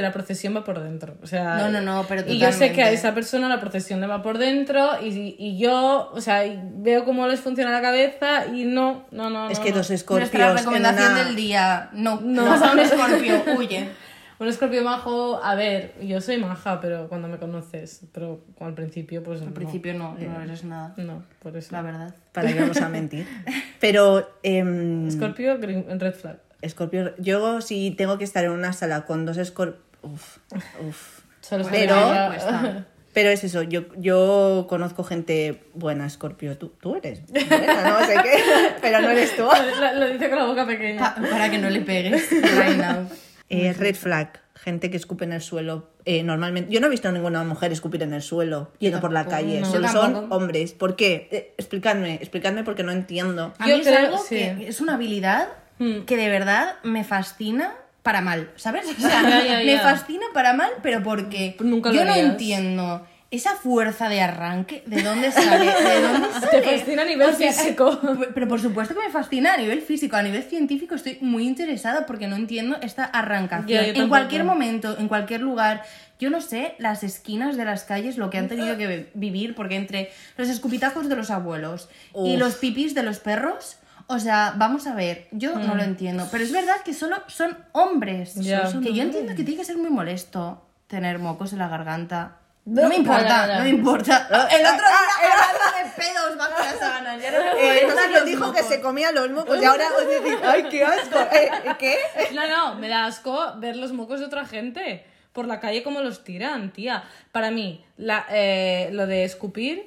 Speaker 4: la procesión va por dentro. O sea,
Speaker 3: No, no, no, pero
Speaker 4: Y yo sé que a
Speaker 3: totalmente.
Speaker 4: esa persona la procesión le va por dentro y, y yo, o sea, veo cómo les funciona la cabeza y no, no, no.
Speaker 2: Es
Speaker 4: no,
Speaker 2: que
Speaker 4: no.
Speaker 2: los escorpios.
Speaker 3: Nuestra
Speaker 2: en
Speaker 3: recomendación
Speaker 2: una-
Speaker 3: del día, no,
Speaker 4: No.
Speaker 3: no, vas a un escorpio, huye.
Speaker 4: Un escorpio majo, a ver, yo soy maja, pero cuando me conoces, pero al principio, pues
Speaker 3: Al principio no, no eres nada,
Speaker 4: No, por eso.
Speaker 3: la verdad.
Speaker 2: ¿Para qué vamos a mentir? Pero. em,
Speaker 4: Escorpio, green- red flag.
Speaker 2: Escorpio, yo si tengo que estar en una sala con dos escorpios... Uf, uf.
Speaker 4: Solo
Speaker 2: Pero-. Pero es eso, yo, yo conozco gente buena, Escorpio. Tú, tú eres buena, no sé qué, pero no eres tú.
Speaker 4: Lo, lo dice con la boca pequeña.
Speaker 3: Pa- para que no le pegues, right now.
Speaker 2: Eh, red flag, gente que escupe en el suelo. Eh, normalmente, yo no he visto a ninguna mujer escupir en el suelo yendo por la calle,
Speaker 3: no.
Speaker 2: solo son hombres. ¿Por qué? Eh, explicadme, explicadme porque no entiendo.
Speaker 3: A
Speaker 4: Yo
Speaker 3: mí es algo
Speaker 4: sí.
Speaker 3: que es una habilidad
Speaker 4: Mm.
Speaker 3: que de verdad me fascina para mal, ¿sabes? O sea,
Speaker 4: Ya, ya,
Speaker 3: me fascina para mal, pero porque
Speaker 4: Nunca lo
Speaker 3: yo no entiendo esa fuerza de arranque, ¿de dónde sale? ¿De dónde sale?
Speaker 4: Te fascina a nivel físico.
Speaker 3: p- Pero por supuesto que me fascina a nivel físico, a nivel científico estoy muy interesada porque no entiendo esta arrancación.
Speaker 4: Yo
Speaker 3: en cualquier momento, en cualquier lugar, yo no sé las esquinas de las calles lo que han tenido que vi- vivir porque entre los escupitajos de los abuelos y los pipis de los perros, o sea, vamos a ver, yo no lo entiendo, pero es verdad que solo son hombres, que yo entiendo que tiene que ser muy molesto tener mocos en la garganta. No,
Speaker 4: No,
Speaker 3: me importa, no me importa. El otro
Speaker 2: ah,
Speaker 3: día hablando de pedos bajo las sábanas. ya no me
Speaker 2: Eh,
Speaker 3: molestan
Speaker 2: nos
Speaker 3: los
Speaker 2: dijo que se comía los mocos y ahora os decís, ¡ay, qué asco! Eh, ¿Qué?
Speaker 4: No, no, me da asco ver los mocos de otra gente por la calle como los tiran, tía. Para mí, la, eh, lo de escupir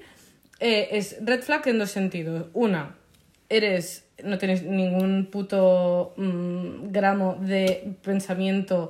Speaker 4: eh, es red flag en dos sentidos. Una, eres, no tienes ningún puto mm, gramo de pensamiento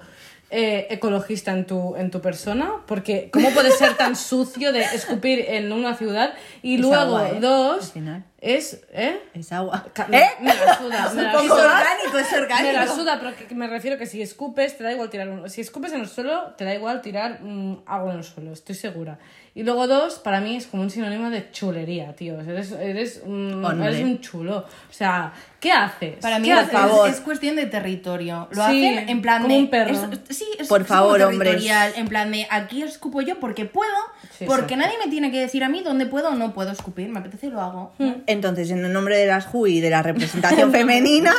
Speaker 4: eh, ecologista en tu, en tu persona, porque ¿cómo puedes ser tan sucio de escupir en una ciudad? Y
Speaker 2: Es
Speaker 4: luego,
Speaker 2: agua, ¿eh?
Speaker 4: Dos, es... ¿eh?
Speaker 2: Es agua. ¿Eh?
Speaker 4: Me la suda, me la
Speaker 3: Es
Speaker 4: suda.
Speaker 3: orgánico, es orgánico.
Speaker 4: Me la suda, pero que, me refiero que si escupes, te da igual tirar un... Si escupes en el suelo, te da igual tirar mm, algo en el suelo, estoy segura. Y luego dos, para mí es como un sinónimo de chulería, tío. Eres, eres, mm,
Speaker 2: Hombre.
Speaker 4: eres un chulo. O sea, ¿qué haces?
Speaker 3: Para mí
Speaker 4: ¿Qué
Speaker 3: es,
Speaker 4: haces?
Speaker 2: favor.
Speaker 3: es cuestión de territorio. Lo
Speaker 4: Sí,
Speaker 3: hacen en plan
Speaker 4: como
Speaker 3: de.
Speaker 4: un perro.
Speaker 3: es- sí, es,
Speaker 2: Por favor, hombres.
Speaker 3: territorial. En plan de aquí escupo yo porque puedo,
Speaker 4: Sí,
Speaker 3: porque
Speaker 4: exacto.
Speaker 3: nadie me tiene que decir a mí dónde puedo o no puedo escupir. Me apetece y lo hago.
Speaker 2: Entonces, en el nombre de las JUI y de la representación femenina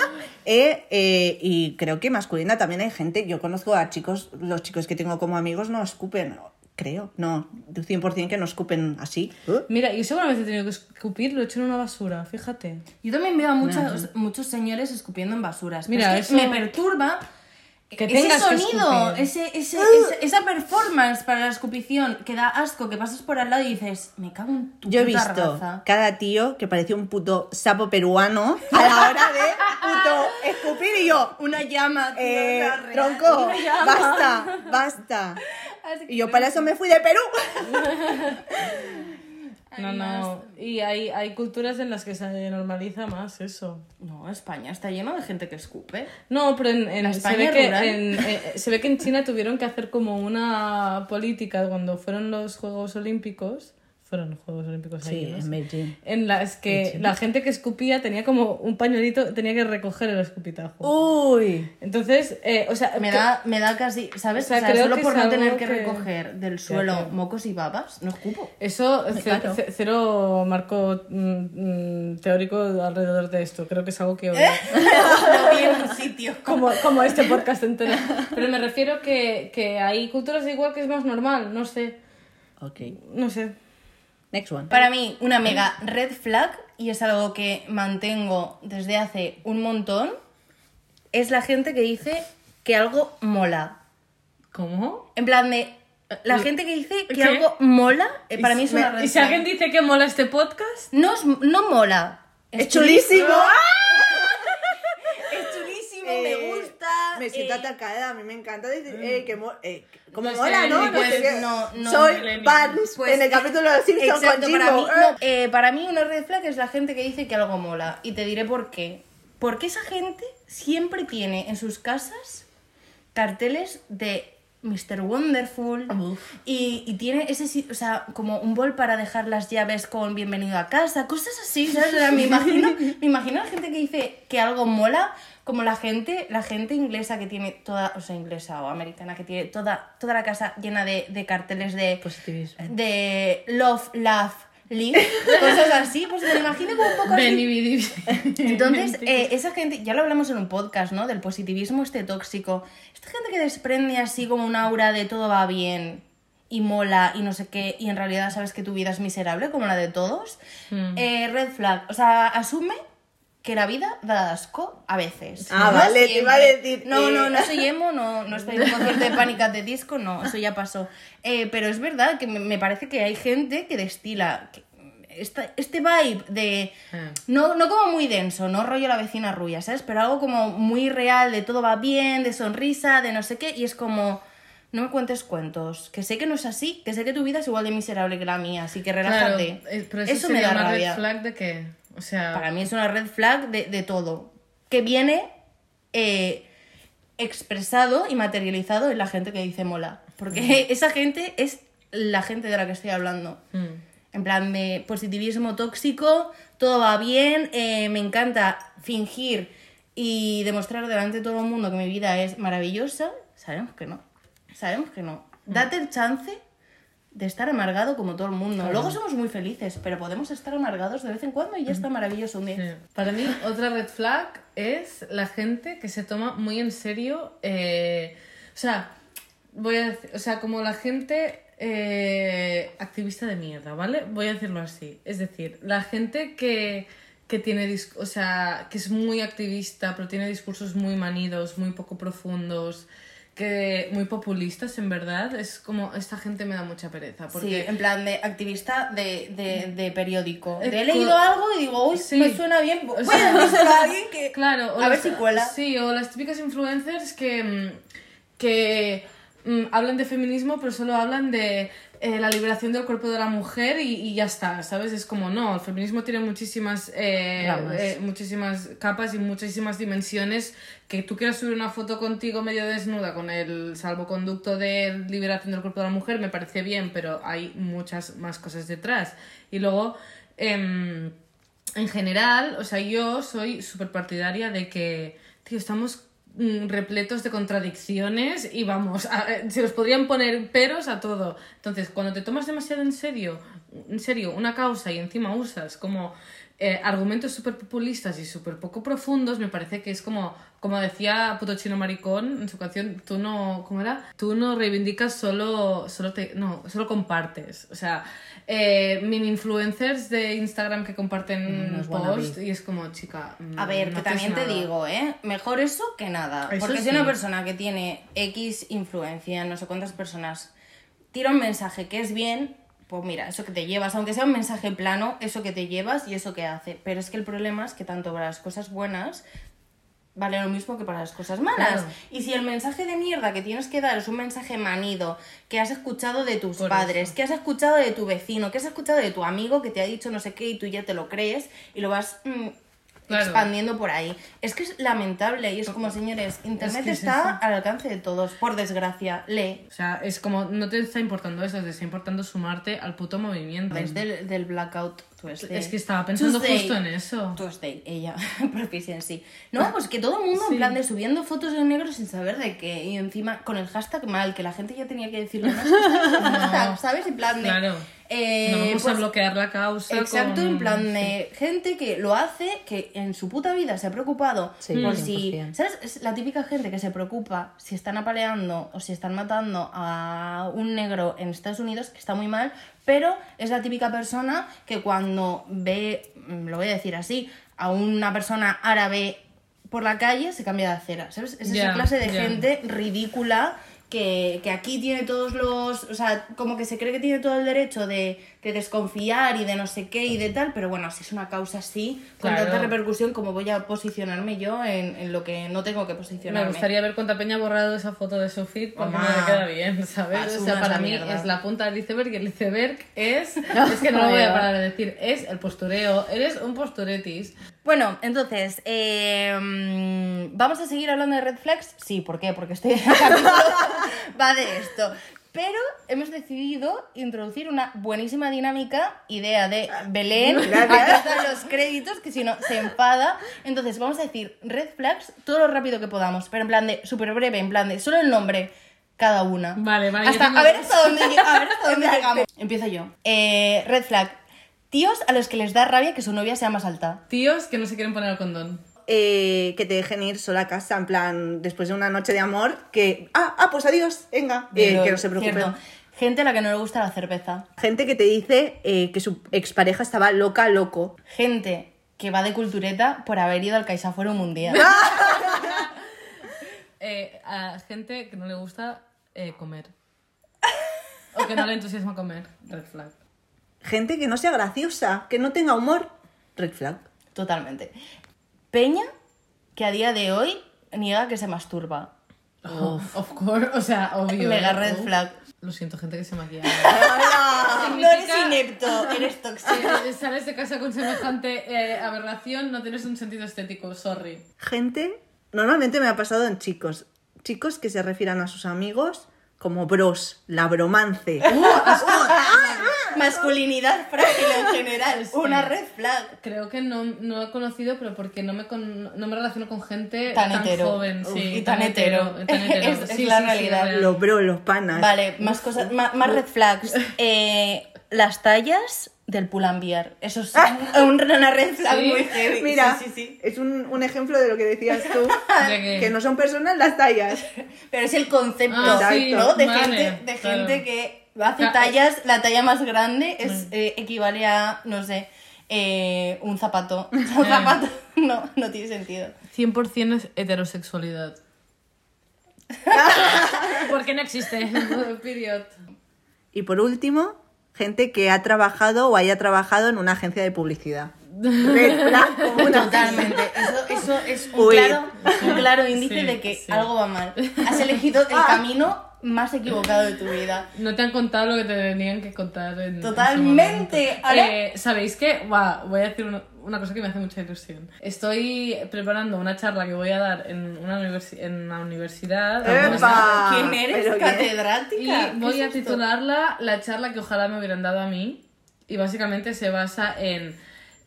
Speaker 2: eh, eh, y creo que masculina también hay gente, yo conozco a chicos, los chicos que tengo como amigos no escupen, creo, no, de 100% que no escupen así. ¿Eh?
Speaker 4: Mira, yo seguramente he tenido que escupir, lo he hecho en una basura, fíjate.
Speaker 3: Yo también veo a muchos, muchos señores escupiendo en basuras.
Speaker 4: Mira,
Speaker 3: es que
Speaker 4: eso-
Speaker 3: me perturba.
Speaker 4: Que
Speaker 3: ese
Speaker 4: tengas que
Speaker 3: sonido,
Speaker 4: escupir.
Speaker 3: ese, ese, esa, esa performance para la escupición que da asco, que pasas por al lado y dices, me cago en tu
Speaker 2: Yo he visto
Speaker 3: raza".
Speaker 2: cada tío que parecía un puto sapo peruano a la hora de puto escupir y yo,
Speaker 3: Una llama, tío,
Speaker 2: eh, tronco,
Speaker 3: Una llama.
Speaker 2: basta, basta. Y yo para eso me fui de Perú.
Speaker 4: No, no. Y hay, hay culturas en las que se normaliza más eso.
Speaker 3: No, España está lleno de gente que escupe.
Speaker 4: No, pero en, en-
Speaker 3: La
Speaker 4: se,
Speaker 3: España
Speaker 4: ve que en, eh, se ve que en China tuvieron que hacer como una política cuando fueron los Juegos Olímpicos. Fueron los Juegos Olímpicos
Speaker 2: Sí,
Speaker 4: ahí, ¿no?
Speaker 2: en Beijing.
Speaker 4: En las que la gente que escupía tenía como un pañuelito, tenía que recoger el escupitajo.
Speaker 2: Uy.
Speaker 4: Entonces, eh, o sea,
Speaker 3: Me
Speaker 4: que-
Speaker 3: da, me da casi, ¿sabes?
Speaker 4: O sea,
Speaker 3: O sea,
Speaker 4: creo
Speaker 3: solo
Speaker 4: que
Speaker 3: por no tener que,
Speaker 4: que-
Speaker 3: recoger del suelo mocos y babas, no escupo.
Speaker 4: eso,
Speaker 2: Claro.
Speaker 4: ce- cero marco mm, mm, teórico alrededor de esto. Creo que es algo que...
Speaker 3: ¿Eh? Vi en un sitio.
Speaker 4: como, como este podcast entero. Pero me refiero que, que hay culturas igual que es más normal, no sé,
Speaker 2: Ok.
Speaker 4: no sé.
Speaker 2: Next one.
Speaker 3: Para mí, una mega red flag, y es algo que mantengo desde hace un montón, es la gente que dice que algo mola.
Speaker 4: ¿Cómo?
Speaker 3: En plan de... La gente que dice que
Speaker 4: ¿Qué?
Speaker 3: algo mola, eh, para mí es una red
Speaker 4: ¿Y si
Speaker 3: flag.
Speaker 4: alguien dice que mola este podcast?
Speaker 3: No, es- no mola.
Speaker 2: ¡Es chulísimo!
Speaker 3: Es chulísimo,
Speaker 2: Eh,
Speaker 3: me gusta.
Speaker 2: Me siento
Speaker 3: eh,
Speaker 2: atacada, a mí me encanta decir, eh, que mo eh, como
Speaker 4: No
Speaker 2: mola,
Speaker 4: sé,
Speaker 2: ¿no? No
Speaker 3: pues, no, no,
Speaker 2: Soy. Barnes
Speaker 3: Pues,
Speaker 2: en el capítulo de los Simpsons con
Speaker 3: Exacto, para mí,
Speaker 2: Jimbo.
Speaker 3: no, eh, para mí una red flag es la gente que dice que algo mola. Y te diré por qué. Porque esa gente siempre tiene en sus casas carteles de Mr. Wonderful y, y tiene ese, o sea, como un bol para dejar las llaves con bienvenido a casa, cosas así, ¿sabes? O sea, me imagino, me imagino a la gente que dice que algo mola, como la gente, la gente inglesa que tiene toda, o sea, inglesa o americana, que tiene toda, toda la casa llena de, de carteles de
Speaker 4: Positivismo.
Speaker 3: de love, love, live, cosas así, pues me imagino como un poco así. Entonces, eh, esa gente, ya lo hablamos en un podcast, ¿no? Del positivismo este tóxico. Esta gente que desprende así como un aura de todo va bien y mola y no sé qué, y en realidad sabes que tu vida es miserable, como la de todos. Eh, red flag. O sea, asume que la vida da asco a veces.
Speaker 2: Ah,
Speaker 3: No
Speaker 2: vale, te iba a
Speaker 3: siempre.
Speaker 2: decir
Speaker 3: No,
Speaker 2: que-
Speaker 3: no, no soy emo, no, no estoy en un concierto de pánicas de disco, no, eso ya pasó. Eh, pero es verdad que me, parece que hay gente que destila que- esta- este vibe de...
Speaker 4: Ah.
Speaker 3: No, no como muy denso, no rollo la vecina rubia, ¿sabes? Pero algo como muy real, de todo va bien, de sonrisa, de no sé qué, y es como... No me cuentes cuentos, que sé que no es así, que sé que tu vida es igual de miserable que la mía, así que
Speaker 4: Claro,
Speaker 3: relájate.
Speaker 4: eh, pero eso,
Speaker 3: eso me da
Speaker 4: una
Speaker 3: rabia.
Speaker 4: red flag de qué? O sea,
Speaker 3: Para mí es una red flag de, de todo. Que viene eh, expresado y materializado en la gente que dice mola. Porque esa gente es la gente de la que estoy hablando.
Speaker 4: mm.
Speaker 3: En plan de positivismo tóxico, todo va bien, eh, me encanta fingir y demostrar delante de todo el mundo que mi vida es maravillosa. Sabemos que no. Sabemos que no. Date el chance de estar amargado como todo el mundo. Luego somos muy felices, pero podemos estar amargados de vez en cuando y ya está maravilloso un día.
Speaker 4: Sí. Para mí, otra red flag es la gente que se toma muy en serio. eh, o sea, voy a decir, o sea, como la gente eh, activista de mierda, ¿vale? Voy a decirlo así. Es decir, la gente que, que tiene, o sea, que es muy activista, pero tiene discursos muy manidos, muy poco profundos, que muy populistas, en verdad. Es como, esta gente me da mucha pereza. Porque
Speaker 3: Sí, en plan de activista de, de, de periódico. De he leído algo y digo, uy,
Speaker 4: Sí.
Speaker 3: me suena bien. Voy a alguien que.
Speaker 4: Claro, o
Speaker 3: a ver si cuela.
Speaker 4: Sí, o las típicas influencers que, mm, que mm, hablan de feminismo, pero solo hablan de eh, la liberación del cuerpo de la mujer y, y ya está, ¿sabes? Es como, no, el feminismo tiene muchísimas, eh, eh, muchísimas capas y muchísimas dimensiones. Que tú quieras subir una foto contigo medio desnuda con el salvoconducto de liberación del cuerpo de la mujer, me parece bien, pero hay muchas más cosas detrás. Y luego... em, en general, o sea, yo soy súper partidaria de que, tío, estamos repletos de contradicciones y vamos, a- eh, se los podrían poner peros a todo. Entonces, cuando te tomas demasiado en serio, en serio, una causa y encima usas como eh, argumentos súper populistas y súper poco profundos, me parece que es como, como decía Puto Chino Maricón en su canción, tú no, ¿cómo era? Tú no reivindicas, solo, solo te, no, solo compartes. O sea, eh, mini influencers de Instagram que comparten
Speaker 3: No es
Speaker 4: posts y es como, chica. mm,
Speaker 3: A ver,
Speaker 4: no
Speaker 3: que también te digo, ¿eh? Mejor eso que nada.
Speaker 4: Eso
Speaker 3: Porque si una persona que tiene X influencia en no sé cuántas personas tira un mensaje que es bien, pues mira, eso que te llevas, aunque sea un mensaje plano, eso que te llevas y eso que hace. Pero es que el problema es que tanto para las cosas buenas vale lo mismo que para las cosas malas.
Speaker 4: Claro.
Speaker 3: Y si el mensaje de mierda que tienes que dar es un mensaje manido, que has escuchado de tus
Speaker 4: Por
Speaker 3: padres,
Speaker 4: eso.
Speaker 3: que has escuchado de tu vecino, que has escuchado de tu amigo que te ha dicho no sé qué y tú ya te lo crees y lo vas mm,
Speaker 4: Claro.
Speaker 3: expandiendo por ahí. Es que es lamentable y es como, señores, Internet
Speaker 4: que
Speaker 3: está al alcance de todos, por desgracia. Lee.
Speaker 4: O sea, es como, no te está importando eso, te está importando sumarte al puto movimiento.
Speaker 3: Desde el del blackout Tuesday.
Speaker 4: Es que estaba pensando
Speaker 3: Tuesday.
Speaker 4: justo en eso.
Speaker 3: Tuesday, ella, proficiency. No, pues que todo el mundo
Speaker 4: Sí.
Speaker 3: en plan de subiendo fotos en negro sin saber de qué. Y encima con el hashtag mal, que la gente ya tenía que decirlo. No, es que ¿sabes? En plan de...
Speaker 4: Claro.
Speaker 3: Eh,
Speaker 4: no vamos a
Speaker 3: pues,
Speaker 4: bloquear la causa.
Speaker 3: Exacto,
Speaker 4: con-
Speaker 3: en plan de gente que lo hace, que en su puta vida se ha preocupado
Speaker 2: Sí,
Speaker 3: por
Speaker 2: 100%.
Speaker 3: si. ¿Sabes? Es la típica gente que se preocupa si están apaleando o si están matando a un negro en Estados Unidos, que está muy mal, pero es la típica persona que cuando ve, mm, lo voy a decir así, a una persona árabe por la calle se cambia de acera, ¿sabes? Es esa clase de gente ridícula que, que aquí tiene todos los. O sea, como que se cree que tiene todo el derecho de, de desconfiar y de no sé qué y de tal, pero bueno, si es una causa así, con
Speaker 4: Claro.
Speaker 3: tanta repercusión, como voy a posicionarme yo en, en lo que no tengo que
Speaker 4: Me
Speaker 3: posicionarme?
Speaker 4: gustaría ver cuánta peña ha borrado esa foto de su feed porque
Speaker 3: Mamá.
Speaker 4: no le queda bien, ¿sabes? O sea, para mí
Speaker 3: mierda.
Speaker 4: es la punta del iceberg y el iceberg es... es que no lo voy a parar de decir, es el postureo. Eres un posturetis.
Speaker 3: Bueno, entonces, eh, mm, ¿vamos a seguir hablando de red flags? Sí, ¿por qué? Porque este capítulo va de esto. Pero hemos decidido introducir una buenísima dinámica, idea de Belén,
Speaker 2: Gracias.
Speaker 3: aquí están los créditos, que si no se enfada. Entonces, vamos a decir red flags todo lo rápido que podamos, pero en plan de súper breve, en plan de solo el nombre cada una.
Speaker 4: Vale, vale,
Speaker 3: Hasta, a ver hasta dónde, a ver hasta dónde llegamos. Empiezo yo. Eh, red flag. Tíos a los que les da rabia que su novia sea más alta.
Speaker 4: Tíos que no se quieren poner el condón.
Speaker 2: Eh, que te dejen ir sola a casa, en plan, después de una noche de amor, que, ah, ah, pues adiós, venga, eh, que no se preocupen.
Speaker 3: cierto, Gente a la que no le gusta la cerveza.
Speaker 2: Gente que te dice eh, que su expareja estaba loca, loco.
Speaker 3: Gente que va de cultureta por haber ido al CaixaForum un día.
Speaker 4: Eh, a gente que no le gusta eh, comer. O que no le entusiasma comer. Red flag.
Speaker 2: Gente que no sea graciosa, que no tenga humor. Red flag.
Speaker 3: Totalmente. Peña que a día de hoy niega que se masturba.
Speaker 4: of course, o sea, obvio.
Speaker 3: Mega
Speaker 4: ¿eh?
Speaker 3: red flag.
Speaker 4: Lo siento, gente que se maquilla.
Speaker 3: No eres inepto, eres tóxico.
Speaker 4: Si sales de casa con semejante eh, aberración, no tienes un sentido estético, sorry.
Speaker 2: Gente, normalmente me ha pasado en chicos. Chicos que se refieran a sus amigos como bros, la bromance.
Speaker 3: Masculinidad frágil en general. Una red flag.
Speaker 4: Creo que no, no he conocido, pero porque no me, con- no me relaciono con gente
Speaker 3: Tan
Speaker 4: tan,
Speaker 3: hetero.
Speaker 4: joven.
Speaker 3: Uf,
Speaker 4: Sí,
Speaker 3: y tan hetero.
Speaker 4: tan hetero.
Speaker 3: Es- es
Speaker 4: Sí,
Speaker 3: la
Speaker 4: sí,
Speaker 3: realidad.
Speaker 4: real.
Speaker 2: los bros, los panas.
Speaker 3: Vale, más cosas, más, más red flags. Eh, las tallas del pull&bear. Eso es un- una red flag
Speaker 4: Sí.
Speaker 3: muy heavy.
Speaker 2: Mira,
Speaker 3: Sí, sí, sí.
Speaker 2: es un, un ejemplo de lo que decías tú, que no son personas las tallas.
Speaker 3: Pero es el concepto,
Speaker 4: Ah,
Speaker 2: sí,
Speaker 3: ¿no? De,
Speaker 4: vale,
Speaker 3: gente, de
Speaker 4: claro.
Speaker 3: gente que hace tallas, la talla más grande es, eh, equivale a, no sé, eh, un zapato. O sea, un zapato no, no tiene sentido.
Speaker 4: 100% es heterosexualidad. Porque no existe. Period.
Speaker 2: Y por último, gente que ha trabajado o haya trabajado en una agencia de publicidad. Red flag como una
Speaker 3: Totalmente. Eso, eso es un
Speaker 2: Uy.
Speaker 3: claro, un claro índice
Speaker 4: Sí,
Speaker 3: de que
Speaker 4: sí.
Speaker 3: algo va mal. Has elegido el camino más equivocado de tu vida.
Speaker 4: No te han contado lo que te tenían que contar en
Speaker 3: Totalmente.
Speaker 4: Eh, ¿Sabéis qué? Buah, voy a decir una, una cosa que me hace mucha ilusión. Estoy preparando una charla que voy a dar en una, universi- en una universidad.
Speaker 2: ¡Epa!
Speaker 3: ¿Quién eres? Catedrática.
Speaker 4: Y
Speaker 3: ¿Qué
Speaker 4: voy
Speaker 3: es
Speaker 4: a
Speaker 3: esto?
Speaker 4: titularla La charla que ojalá me hubieran dado a mí. Y básicamente se basa en,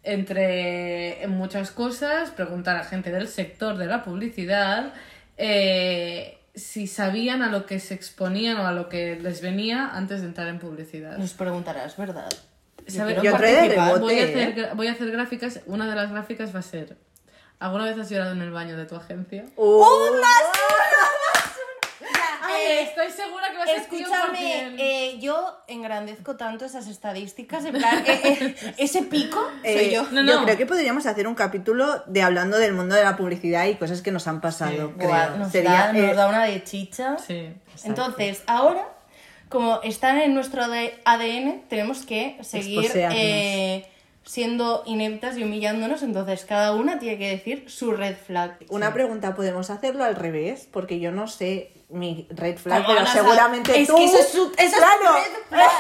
Speaker 4: entre en muchas cosas, preguntar a gente del sector de la publicidad eh, si sabían a lo que se exponían o a lo que les venía antes de entrar en publicidad.
Speaker 3: Nos preguntarás, ¿verdad?
Speaker 4: ¿Sabe-
Speaker 3: quiero
Speaker 2: Yo rebote.
Speaker 4: voy, a
Speaker 2: ¿eh?
Speaker 4: hacer, voy a hacer gráficas. Una de las gráficas va a ser... ¿Alguna vez has llorado en el baño de tu agencia?
Speaker 2: Uh,
Speaker 3: Eh,
Speaker 4: Estoy segura que va a ser
Speaker 3: Escúchame,
Speaker 4: 100%.
Speaker 3: eh, yo engrandezco tanto esas estadísticas, en plan, eh, eh, ese pico soy yo.
Speaker 4: No,
Speaker 2: Yo
Speaker 4: no.
Speaker 2: creo que podríamos hacer un capítulo de hablando del mundo de la publicidad y cosas que nos han pasado. creo.
Speaker 3: Buah, nos,
Speaker 2: Sería,
Speaker 3: da, nos
Speaker 2: eh,
Speaker 3: da una de chicha.
Speaker 4: Sí.
Speaker 3: Entonces, ahora, como están en nuestro ADN, tenemos que seguir siendo ineptas y humillándonos. Entonces, cada una tiene que decir su red flag.
Speaker 2: Una pregunta, ¿podemos hacerlo al revés? Porque yo no sé mi red flag,
Speaker 3: ¿Cómo
Speaker 2: pero
Speaker 3: a
Speaker 2: seguramente
Speaker 3: saber? Es
Speaker 2: tú...
Speaker 3: que eso es su- eso es
Speaker 2: claro.
Speaker 3: red flag.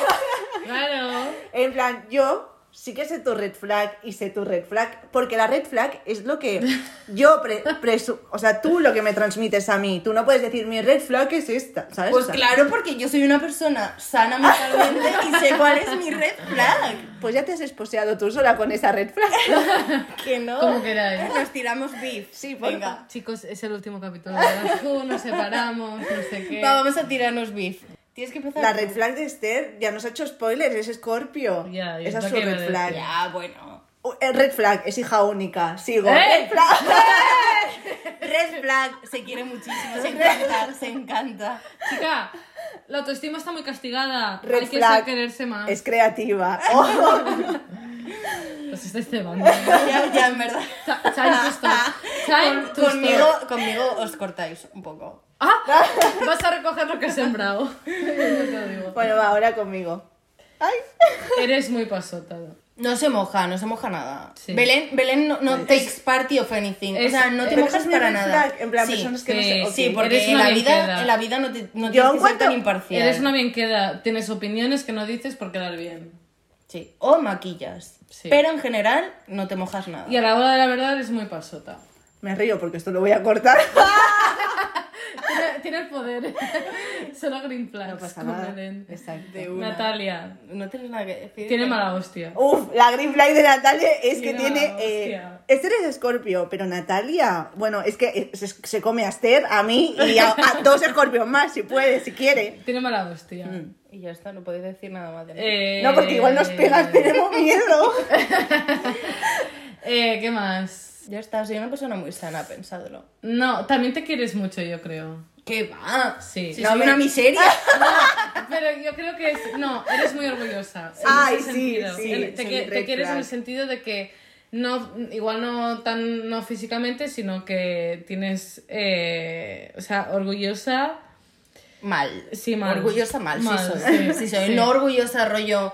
Speaker 4: Claro.
Speaker 2: En plan, yo sí que sé tu red flag y sé tu red flag, porque la red flag es lo que yo pre- presu- O sea, tú lo que me transmites a mí. Tú no puedes decir, mi red flag es esta, ¿sabes?
Speaker 3: Pues
Speaker 2: O sea,
Speaker 3: claro, porque yo soy una persona sana mentalmente y sé cuál es mi red flag.
Speaker 2: Pues ya te has esposeado tú sola con esa red flag.
Speaker 3: Que no.
Speaker 4: Como queráis.
Speaker 3: Nos tiramos beef.
Speaker 2: Sí,
Speaker 3: venga.
Speaker 4: Chicos, es el último capítulo de Who, nos separamos, no sé qué.
Speaker 3: Va, vamos a tirarnos beef. Tienes que empezar.
Speaker 2: La red flag de Esther ya nos ha hecho spoilers, es Scorpio.
Speaker 4: Ya,
Speaker 2: Esa
Speaker 4: es
Speaker 2: su red flag.
Speaker 3: Ya, bueno.
Speaker 2: Uh, eh, Red flag, es hija única. Sigo.
Speaker 4: ¡Eh!
Speaker 2: Red flag.
Speaker 3: Red flag, se quiere muchísimo, se encanta, se encanta.
Speaker 4: Chica, la autoestima está muy castigada.
Speaker 2: Red
Speaker 4: Hay
Speaker 2: flag.
Speaker 4: saber quererse más.
Speaker 2: Es creativa. Oh.
Speaker 4: Os estáis cebando.
Speaker 3: Ya, ya, en verdad. Conmigo os cortáis un poco.
Speaker 4: Ah, Vas a recoger lo que has sembrado. Yo te lo digo.
Speaker 2: Bueno, va, ahora conmigo. Ay.
Speaker 4: Eres muy pasota.
Speaker 3: No se moja, no se moja nada.
Speaker 4: Sí.
Speaker 3: Belén, Belén no, no takes party of anything.
Speaker 4: es-
Speaker 3: o sea, no te mojas para nada.
Speaker 2: flag, en plan,
Speaker 3: sí,
Speaker 2: personas que no
Speaker 4: sí,
Speaker 2: sé. ok.
Speaker 3: sí, porque en la, vida, en la vida no, te, no tienes que ser
Speaker 2: encuentro-
Speaker 3: tan imparcial.
Speaker 4: Eres una bien queda. Tienes opiniones que no dices por quedar bien.
Speaker 3: Sí, o maquillas.
Speaker 4: Sí.
Speaker 3: Pero en general no te mojas nada.
Speaker 4: Y a la hora de la verdad eres muy pasota.
Speaker 2: Me río porque esto lo voy a cortar.
Speaker 4: Tiene, el poder. Solo green flags.
Speaker 2: No pasa nada. Exacto.
Speaker 3: De una.
Speaker 4: Natalia.
Speaker 3: No tienes nada que decir.
Speaker 4: Tiene mala hostia.
Speaker 2: Uf, la green flag de Natalia es que tiene. Eh,
Speaker 4: hostia.
Speaker 2: este eres Escorpio, pero Natalia, bueno, es que eh, se, se come a Esther, a mí y a, a dos escorpios más, si puede, si quiere.
Speaker 4: Tiene mala hostia.
Speaker 3: Y ya está, no podéis decir nada más de mí.
Speaker 4: Eh,
Speaker 2: No, porque igual nos pegan, tenemos miedo.
Speaker 4: Eh, ¿Qué más?
Speaker 3: Ya está, soy una persona muy sana, pensadlo.
Speaker 4: No, también te quieres mucho, yo creo.
Speaker 3: ¿Qué va?
Speaker 4: Sí.
Speaker 2: No,
Speaker 3: soy una miseria.
Speaker 4: Pero yo creo que es, no, eres muy orgullosa. en
Speaker 2: Ay,
Speaker 4: ese
Speaker 2: sí,
Speaker 4: sentido.
Speaker 2: sí,
Speaker 4: te, que- quieres en el sentido de que no, igual no tan no físicamente, sino que tienes, eh, o sea, orgullosa.
Speaker 3: Mal.
Speaker 4: Sí, mal.
Speaker 3: Orgullosa mal,
Speaker 4: Mal,
Speaker 3: sí soy.
Speaker 4: sí,
Speaker 3: Sí soy.
Speaker 4: sí.
Speaker 3: No orgullosa rollo...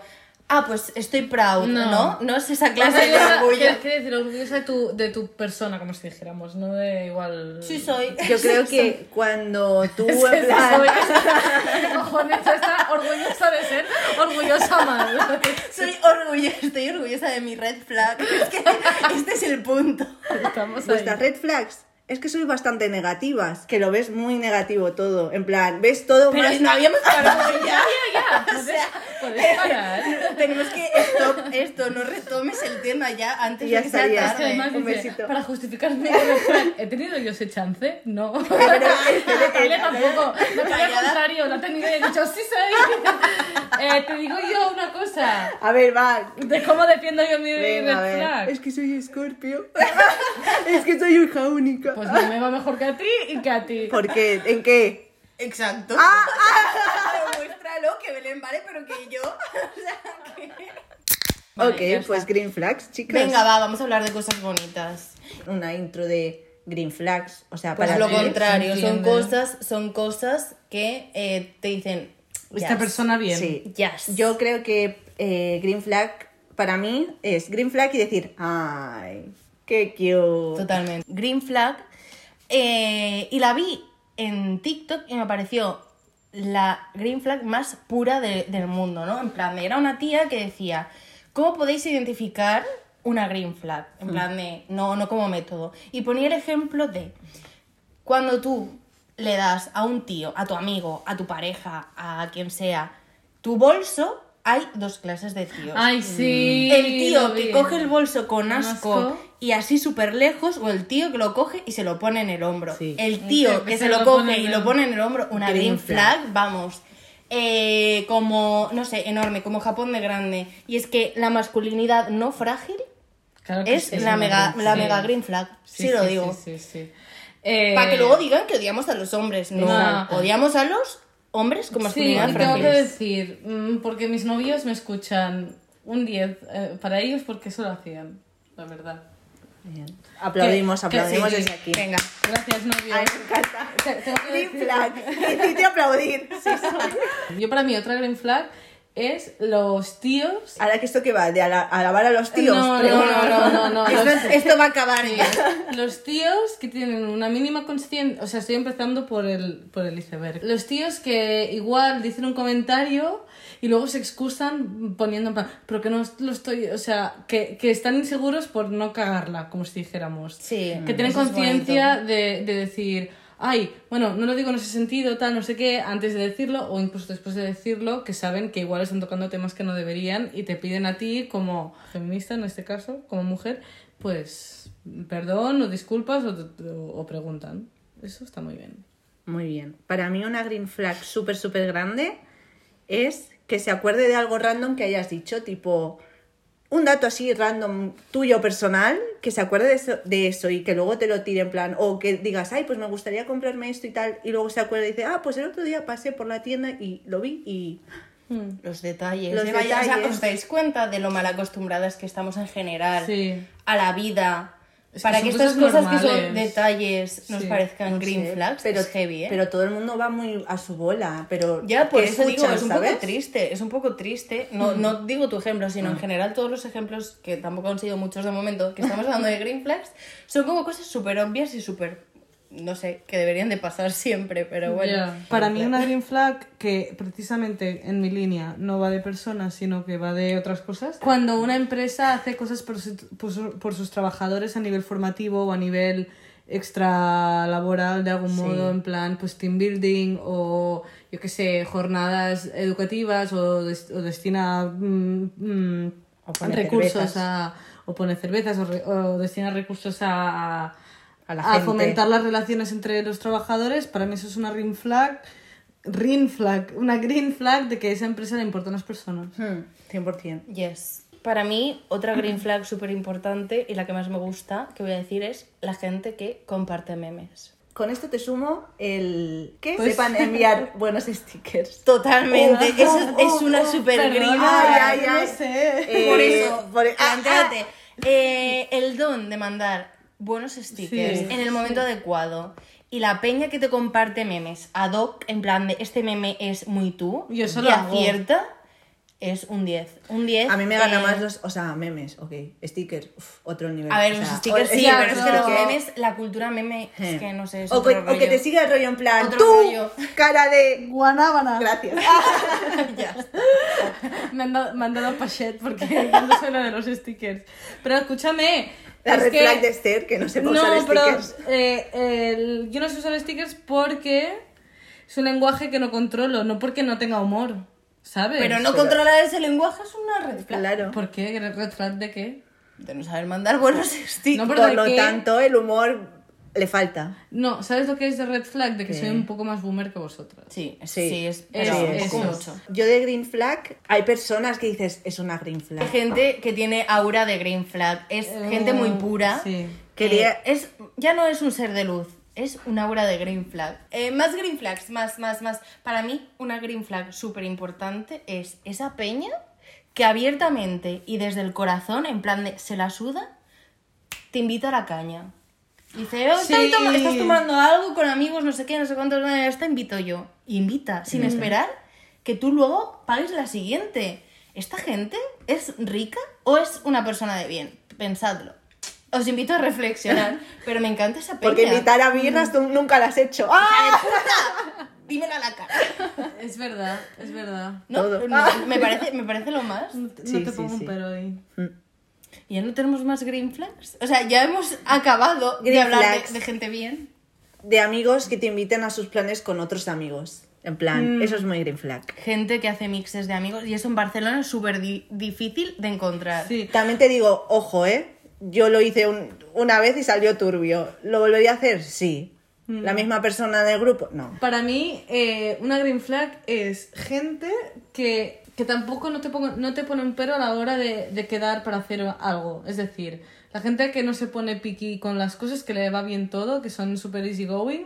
Speaker 3: Ah, pues estoy proud, ¿no?
Speaker 4: No.
Speaker 3: No, es esa clase de orgullo.
Speaker 4: quiero- quiero decir, orgullosa de tu, de tu persona, como si dijéramos, no de igual.
Speaker 3: Sí soy.
Speaker 2: Yo creo que cuando tú,
Speaker 4: Es que
Speaker 2: en
Speaker 4: sí
Speaker 2: plan-
Speaker 4: soy. Está orgullosa de ser orgullosa mal.
Speaker 3: Soy orgullosa, estoy orgullosa de mi red flag. Es que este es el punto.
Speaker 4: Estamos ahí.
Speaker 2: Vuestras red flags es que sois bastante negativas, que lo ves muy negativo todo. En plan, ves todo
Speaker 3: Pero
Speaker 2: más.
Speaker 3: no habíamos parado ya.
Speaker 4: Ya, puedes parar.
Speaker 3: Tenemos que stop esto, no retomes el tema ya antes
Speaker 2: Ya
Speaker 3: de que sea
Speaker 2: estaría.
Speaker 4: Es que
Speaker 3: tarde.
Speaker 4: además
Speaker 2: Un
Speaker 4: dice,
Speaker 2: besito.
Speaker 4: para justificar mi red flag, ¿he tenido yo ese chance? No.
Speaker 2: Pero
Speaker 4: Natalia tampoco. Contrario, la técnica y he dicho, sí soy. Eh, te digo yo una cosa.
Speaker 2: A ver, va.
Speaker 4: De cómo defiendo yo mi
Speaker 2: Venga,
Speaker 4: red flag.
Speaker 2: Es que soy escorpio. es que soy hija única.
Speaker 4: Pues no me va mejor que a ti y que a ti.
Speaker 2: ¿Por qué? ¿En qué?
Speaker 3: Exacto.
Speaker 2: Ah,
Speaker 3: Demuéstralo que Belén vale, pero que yo. O sea, que...
Speaker 4: Vale,
Speaker 2: ok, pues green flags, chicas.
Speaker 3: Venga, va, vamos a hablar de cosas bonitas.
Speaker 2: Una intro de green flags. O sea,
Speaker 3: Pues
Speaker 2: para
Speaker 3: lo contrario, son cosas, son cosas que eh, te dicen.
Speaker 4: Esta
Speaker 3: "Yes,
Speaker 4: persona bien.
Speaker 2: Sí.
Speaker 3: Yes.
Speaker 2: Yo creo que eh, green flag para mí es green flag y decir, ay, qué cute.
Speaker 3: Totalmente. Green flag. eh, y la vi en TikTok y me pareció la green flag más pura de- del mundo, ¿no? En plan, era una tía que decía, ¿cómo podéis identificar una green flag? En plan de, no, no como método. Y ponía el ejemplo de cuando tú le das a un tío, a tu amigo, a tu pareja, a quien sea, tu bolso, hay dos clases de tíos.
Speaker 4: Ay, sí.
Speaker 3: El tío que coge el bolso con asco,
Speaker 4: asco.
Speaker 3: y así súper lejos, o el tío que lo coge y se lo pone en el hombro.
Speaker 2: Sí.
Speaker 3: El tío que, se, lo coge y lo pone en el hombro, una
Speaker 2: Green
Speaker 3: green flag, vamos. Eh, como, no sé, enorme, como Japón de grande. Y es que la masculinidad no frágil
Speaker 4: Claro que
Speaker 3: es
Speaker 4: sí,
Speaker 3: la, mega, la mega green flag. Sí,
Speaker 4: Sí,
Speaker 3: lo digo.
Speaker 4: Sí, sí, sí. Eh,
Speaker 3: Para que luego digan que odiamos a los hombres. No,
Speaker 4: No.
Speaker 3: odiamos a los hombres con
Speaker 4: Sí,
Speaker 3: masculinidad
Speaker 4: y tengo que decir, mm, porque mis novios me escuchan un 10 eh, para ellos porque eso lo hacían, la verdad.
Speaker 2: Bien. Aplaudimos,
Speaker 4: Que- que
Speaker 2: aplaudimos
Speaker 4: sí,
Speaker 2: desde aquí.
Speaker 3: Venga.
Speaker 4: Gracias, novios.
Speaker 2: Ay, me encanta. Green flag. Necesito aplaudir. Sí.
Speaker 4: Yo para mí otra green flag es los tíos...
Speaker 2: Ahora que esto que va, de ala- alabar a los tíos.
Speaker 4: No, no, no, no, no, no.
Speaker 3: Esto, va a acabar ya.
Speaker 4: Los tíos que tienen una mínima conciencia, o sea, estoy empezando por el, por el iceberg. Los tíos que igual dicen un comentario y luego se excusan poniendo en plan, pero que no lo estoy, o sea, que, que están inseguros por no cagarla, como si dijéramos.
Speaker 3: Sí,
Speaker 4: Que tienen conciencia de, de decir, ay, bueno, no lo digo en ese sentido, tal, no sé qué, antes de decirlo o incluso después de decirlo, que saben que igual están tocando temas que no deberían y te piden a ti como feminista en este caso, como mujer, pues perdón o disculpas o, o- o preguntan. Eso está muy bien.
Speaker 2: Muy bien. Para mí una green flag súper, súper grande es que se acuerde de algo random que hayas dicho, tipo un dato así random tuyo personal, que se acuerde de eso, de eso y que luego te lo tire en plan, o que digas, ay, pues me gustaría comprarme esto y tal, y luego se acuerde y dice, ah, pues el otro día pasé por la tienda y lo vi y...
Speaker 3: Los detalles.
Speaker 2: Los
Speaker 3: vaya, o sea,
Speaker 2: detalles.
Speaker 3: ¿Os dais cuenta de lo mal acostumbradas que estamos en general
Speaker 4: Sí.
Speaker 3: a la vida Para que estas cosas que son detalles nos parezcan green flags,
Speaker 2: pero,
Speaker 3: es heavy, ¿eh?
Speaker 2: Pero todo el mundo va muy a su bola, pero...
Speaker 3: Ya, por eso digo, es un poco triste, es un poco triste. No, mm. no digo tu ejemplo, sino en mm. general todos los ejemplos, que tampoco han sido muchos de momento, que estamos hablando de green flags, son como cosas súper obvias y súper no sé, que deberían de pasar siempre, pero bueno.
Speaker 4: Para mí una green flag que precisamente en mi línea no va de personas, sino que va de otras cosas. Cuando una empresa hace cosas por, por, sus trabajadores a nivel formativo o a nivel extra laboral de algún modo, en plan pues team building o yo qué sé, jornadas educativas o, o destina mm, mm, recursos a o pone cervezas o, destina recursos a a, fomentar las relaciones entre los trabajadores, para mí eso es una green flag, green flag, una green flag de que esa empresa le importan las personas.
Speaker 2: 100%.
Speaker 3: Hmm, yes. Para mí, otra green flag súper importante y la que más me gusta, que voy a decir, es la gente que comparte memes.
Speaker 2: Con esto te sumo el que pues sepan enviar buenos stickers.
Speaker 3: Totalmente. eso es una super green
Speaker 2: flag. Ay, ay, sé.
Speaker 3: Eh, por eso, por, ah, ah. eh, el don de mandar buenos stickers en el momento adecuado. Y la peña que te comparte memes ad hoc, en plan de este meme es muy tú,
Speaker 4: Yo
Speaker 3: y acierta, es un 10. Un 10.
Speaker 2: A mí me gana más los, o sea, memes, ok. Stickers, otro nivel.
Speaker 3: A ver, los stickers sí, pero es que los memes, la cultura meme, es que no sé, es
Speaker 2: o, que, o que te siga el rollo en plan, tú, cara de
Speaker 4: guanábana.
Speaker 2: Gracias.
Speaker 3: ya
Speaker 4: me, han dado, me han dado pachet porque no suena de los stickers. Pero escúchame,
Speaker 2: la red flag de Esther, que no se puede usar stickers.
Speaker 4: Eh, yo no sé usar stickers porque es un lenguaje que no controlo, no porque no tenga humor, ¿sabes?
Speaker 3: Pero no controlar ese lenguaje es una red flag.
Speaker 2: Claro.
Speaker 4: ¿Por qué? ¿Red flag de qué?
Speaker 3: De no saber mandar buenos stickers.
Speaker 2: No, Por lo tanto, el humor le falta.
Speaker 4: No, ¿sabes lo que es de red flag? De que soy un poco más boomer que vosotras.
Speaker 3: Sí, sí, es, es, mucho.
Speaker 2: Yo de green flag, hay personas que dices, es una green flag.
Speaker 3: Hay gente que tiene aura de green flag. Es gente muy pura.
Speaker 4: Sí.
Speaker 3: Que es, ya no es un ser de luz, es una aura de green flag. Eh, más green flags, más, más, más. Para mí, una green flag súper importante es esa peña que abiertamente y desde el corazón, en plan de se la suda, te invita a la caña. Dice, oh, estás tomando algo con amigos, no sé qué, no sé cuántos, esta invito yo. invita, sin esperar que tú luego pagues la siguiente. ¿Esta gente es rica o es una persona de bien? Pensadlo. Os invito a reflexionar, pero me encanta esa peña.
Speaker 2: Porque invitar a birras tú nunca la has hecho.
Speaker 3: ¡Ah! puta! Dímela a la cara.
Speaker 4: Es verdad, es verdad.
Speaker 3: No, me, parece, me parece lo más.
Speaker 4: No te, pongo un pero ahí. Mm.
Speaker 3: ¿Y ya no tenemos más green flags? O sea, ya hemos acabado de hablar de, gente bien.
Speaker 2: De amigos que te inviten a sus planes con otros amigos. En plan, mm. eso es muy green flag.
Speaker 3: Gente que hace mixes de amigos y eso en Barcelona es súper difícil de encontrar.
Speaker 2: Sí. También te digo, ojo, ¿eh? Yo lo hice una vez y salió turbio. ¿Lo volvería a hacer? Sí. Mm. ¿La misma persona del grupo? No.
Speaker 4: Para mí, eh, una green flag es gente que que tampoco no te, pongo, no te pone un pero a la hora de, de, quedar para hacer algo. Es decir, la gente que no se pone piqui con las cosas, que le va bien todo, que son super easy going,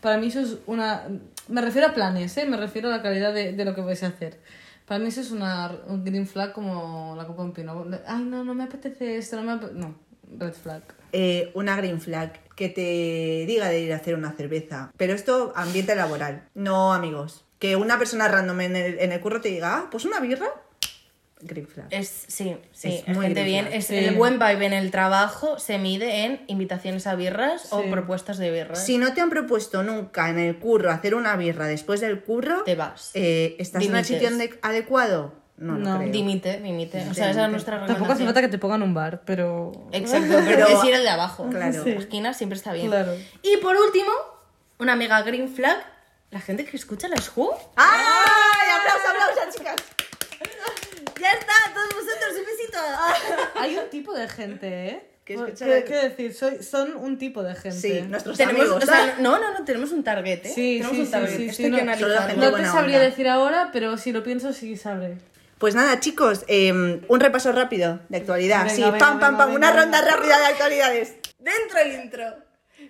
Speaker 4: para mí eso es una... Me refiero a planes, ¿eh? Me refiero a la calidad de, de lo que vais a hacer. Para mí eso es una, un green flag como la copa en pino. Ay, no, no me apetece esto, no me apetece... No, red flag.
Speaker 2: Eh, una green flag que te diga de ir a hacer una cerveza. Pero esto, ambiente laboral, no amigos que una persona random en el, en el curro te diga, ah, pues una birra, green flag.
Speaker 3: Es, sí, sí, es, muy bien. Es, El buen vibe en el trabajo se mide en invitaciones a birras o propuestas de birras.
Speaker 2: Si no te han propuesto nunca en el curro hacer una birra después del curro,
Speaker 3: te vas.
Speaker 2: Eh, ¿Estás en el sitio adecuado?
Speaker 3: No, no, dimite, dimite. O sea, esa es nuestra
Speaker 4: Tampoco hace falta que te pongan un bar, pero.
Speaker 3: Exacto, pero es ir el de abajo. Claro. La esquina siempre está bien.
Speaker 4: Claro.
Speaker 3: Y por último, una mega green flag la gente que escucha las Who.
Speaker 2: ¡Ay! ¡Aplausos, aplausos, chicas!
Speaker 3: Ya está, todos vosotros, un besito.
Speaker 4: Hay un tipo de gente, ¿eh?
Speaker 2: ¿Qué,
Speaker 4: ¿Qué, decir? Soy, son un tipo de gente.
Speaker 2: Sí, nuestros
Speaker 3: tenemos,
Speaker 2: amigos.
Speaker 3: O sea, no, no, no, tenemos un target, ¿eh?
Speaker 4: Sí,
Speaker 3: tenemos
Speaker 4: sí,
Speaker 3: un target.
Speaker 4: sí,
Speaker 3: Esto
Speaker 4: sí,
Speaker 3: no,
Speaker 4: no te sabría decir ahora, pero si lo pienso sí sabré.
Speaker 2: Pues nada, chicos, eh, un repaso rápido de actualidad. Venga, sí, venga, pam, pam, pam, una ronda rápida de actualidades.
Speaker 3: Dentro el intro.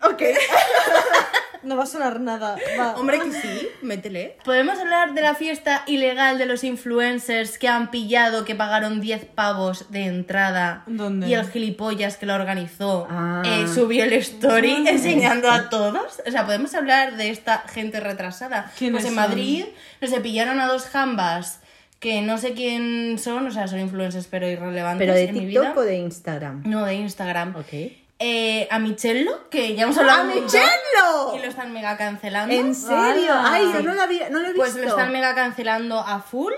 Speaker 2: Ok.
Speaker 4: No va a sonar nada. Va.
Speaker 2: Hombre, que sí, métele.
Speaker 3: ¿Podemos hablar de la fiesta ilegal de los influencers que han pillado que pagaron 10 pavos de entrada?
Speaker 4: ¿Dónde?
Speaker 3: Y el gilipollas que lo organizó
Speaker 2: Ah.
Speaker 3: eh, subió el story enseñando a todos. O sea, podemos hablar de esta gente retrasada.
Speaker 4: ¿Quiénes
Speaker 3: Pues en
Speaker 4: son?
Speaker 3: Madrid no se pillaron a dos jambas que no sé quién son, o sea, son influencers pero irrelevantes
Speaker 2: ¿Pero de
Speaker 3: en mi
Speaker 2: TikTok
Speaker 3: vida.
Speaker 2: o de Instagram?
Speaker 3: No, de Instagram.
Speaker 2: Ok.
Speaker 3: Eh, a Michello, que ya hemos hablado
Speaker 2: ¡A
Speaker 3: mucho,
Speaker 2: Michello!
Speaker 3: Y lo están mega cancelando.
Speaker 2: ¿En serio? Ay, yo no lo, había, no lo he visto.
Speaker 3: Pues lo están mega cancelando a full.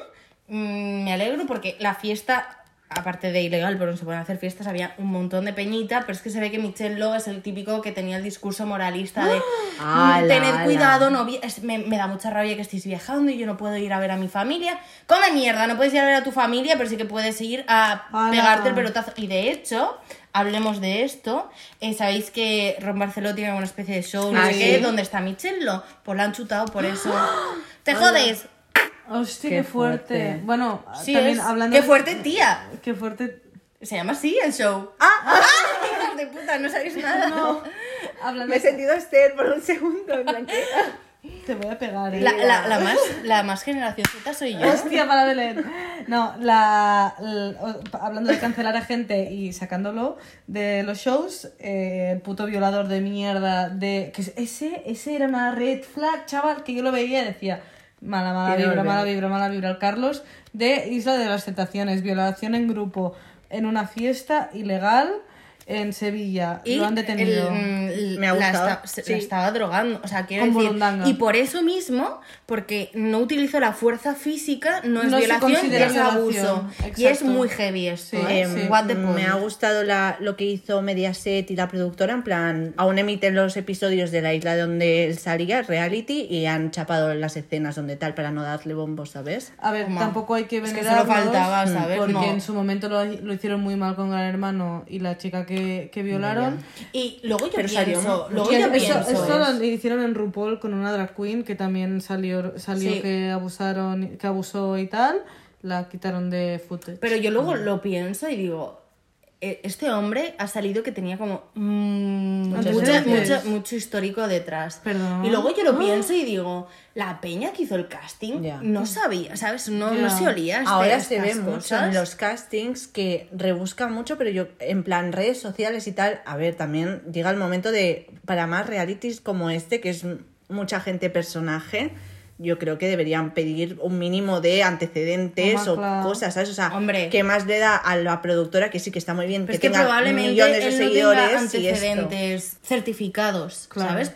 Speaker 3: Mm, me alegro porque la fiesta, aparte de ilegal, pero no se pueden hacer fiestas, había un montón de peñita, pero es que se ve que Michelle Lowe es el típico que tenía el discurso moralista de
Speaker 2: ¡Hala,
Speaker 3: "Mm, tened
Speaker 2: hala!
Speaker 3: cuidado, no es- me, me da mucha rabia que estéis viajando y yo no puedo ir a ver a mi familia. Come mierda, no puedes ir a ver a tu familia, pero sí que puedes ir a pegarte el pelotazo. Y de hecho, hablemos de esto. eh, Sabéis que Ron Barceló tiene una especie de show, no
Speaker 2: Ah,
Speaker 3: sé qué, donde está Michello. Pues la han chutado por eso. ¡Te jodes!
Speaker 4: Hostia,
Speaker 2: Qué
Speaker 4: qué, fuerte.
Speaker 2: fuerte.
Speaker 4: Bueno,
Speaker 3: Sí,
Speaker 4: también
Speaker 3: es.
Speaker 4: hablando.
Speaker 3: ¡Qué
Speaker 4: de-
Speaker 3: fuerte, tía!
Speaker 4: Qué fuerte.
Speaker 3: Se llama así el show. ¡Ah! ¡Hijas de puta! No sabéis nada.
Speaker 4: No. Hablando
Speaker 2: Me he sentido Esther por un segundo. en
Speaker 4: Te voy a pegar, eh.
Speaker 3: La, la, la más, la más generación Z soy yo.
Speaker 4: Hostia, para Belén. No, la, l- o- hablando de cancelar a gente y sacándolo de los shows, eh, el puto violador de mierda de que ese ese era una red flag, chaval, que yo lo veía y decía mala mala vibra,
Speaker 2: volver.
Speaker 4: mala vibra, mala vibra. El Carlos de Isla de las Tentaciones, violación en grupo en una fiesta ilegal en Sevilla.
Speaker 3: Y
Speaker 4: lo han detenido.
Speaker 3: el- el-
Speaker 2: Me ha
Speaker 3: la
Speaker 2: gustado,
Speaker 3: esta- se-
Speaker 2: sí.
Speaker 3: la estaba drogando. O sea, quiero
Speaker 4: Con
Speaker 3: decir.
Speaker 4: burundanga.
Speaker 3: Y por eso mismo, porque no utilizó la fuerza física, no es
Speaker 4: No
Speaker 3: violación, es
Speaker 4: violación.
Speaker 3: abuso. Y es
Speaker 4: Exacto.
Speaker 3: muy heavy esto.
Speaker 4: Sí,
Speaker 3: ¿eh?
Speaker 4: sí.
Speaker 3: What the
Speaker 2: me
Speaker 3: point.
Speaker 2: ha gustado la, lo que hizo Mediaset y la productora, en plan, aún emiten los episodios de la isla donde él salía, reality, y han chapado las escenas donde tal para no darle bombos, ¿sabes?
Speaker 4: A ver,
Speaker 3: Toma.
Speaker 4: tampoco hay que
Speaker 3: Es que
Speaker 4: venerarlos,
Speaker 3: faltaba, ¿sabes?
Speaker 4: Porque
Speaker 3: No.
Speaker 4: en su momento lo, lo hicieron muy mal con Gran Hermano y la chica que, que violaron.
Speaker 3: Y luego yo
Speaker 2: Pero salió
Speaker 3: pienso,
Speaker 2: un-
Speaker 3: luego yo
Speaker 4: eso,
Speaker 3: pienso.
Speaker 4: eso lo hicieron en RuPaul con una drag queen que también salió, salió
Speaker 3: Sí.
Speaker 4: que abusaron, que abusó y tal. La quitaron de footage.
Speaker 3: Pero yo luego lo pienso y digo, este hombre ha salido que tenía como mm, mucho,
Speaker 4: Antecedentes.
Speaker 3: mucho, mucho histórico detrás.
Speaker 4: Perdón.
Speaker 3: Y luego yo lo pienso y digo, la peña que hizo el casting no sabía, ¿sabes? No, no se olía. este-
Speaker 2: Ahora se ve mucho
Speaker 3: cosas.
Speaker 2: en los castings que rebuscan mucho, pero yo, en plan redes sociales y tal, a ver, también llega el momento de, para más realities como este, que es mucha gente personaje, yo creo que deberían pedir un mínimo de antecedentes o
Speaker 4: claro.
Speaker 2: cosas, ¿sabes? O sea,
Speaker 3: Hombre.
Speaker 2: que más le da a la productora, que sí que está muy bien,
Speaker 3: Pero
Speaker 2: que,
Speaker 3: es que
Speaker 2: tenga
Speaker 3: probablemente
Speaker 2: millones de
Speaker 3: él no
Speaker 2: seguidores
Speaker 3: tenga
Speaker 2: y esto.
Speaker 3: antecedentes certificados,
Speaker 4: Claro.
Speaker 3: ¿sabes?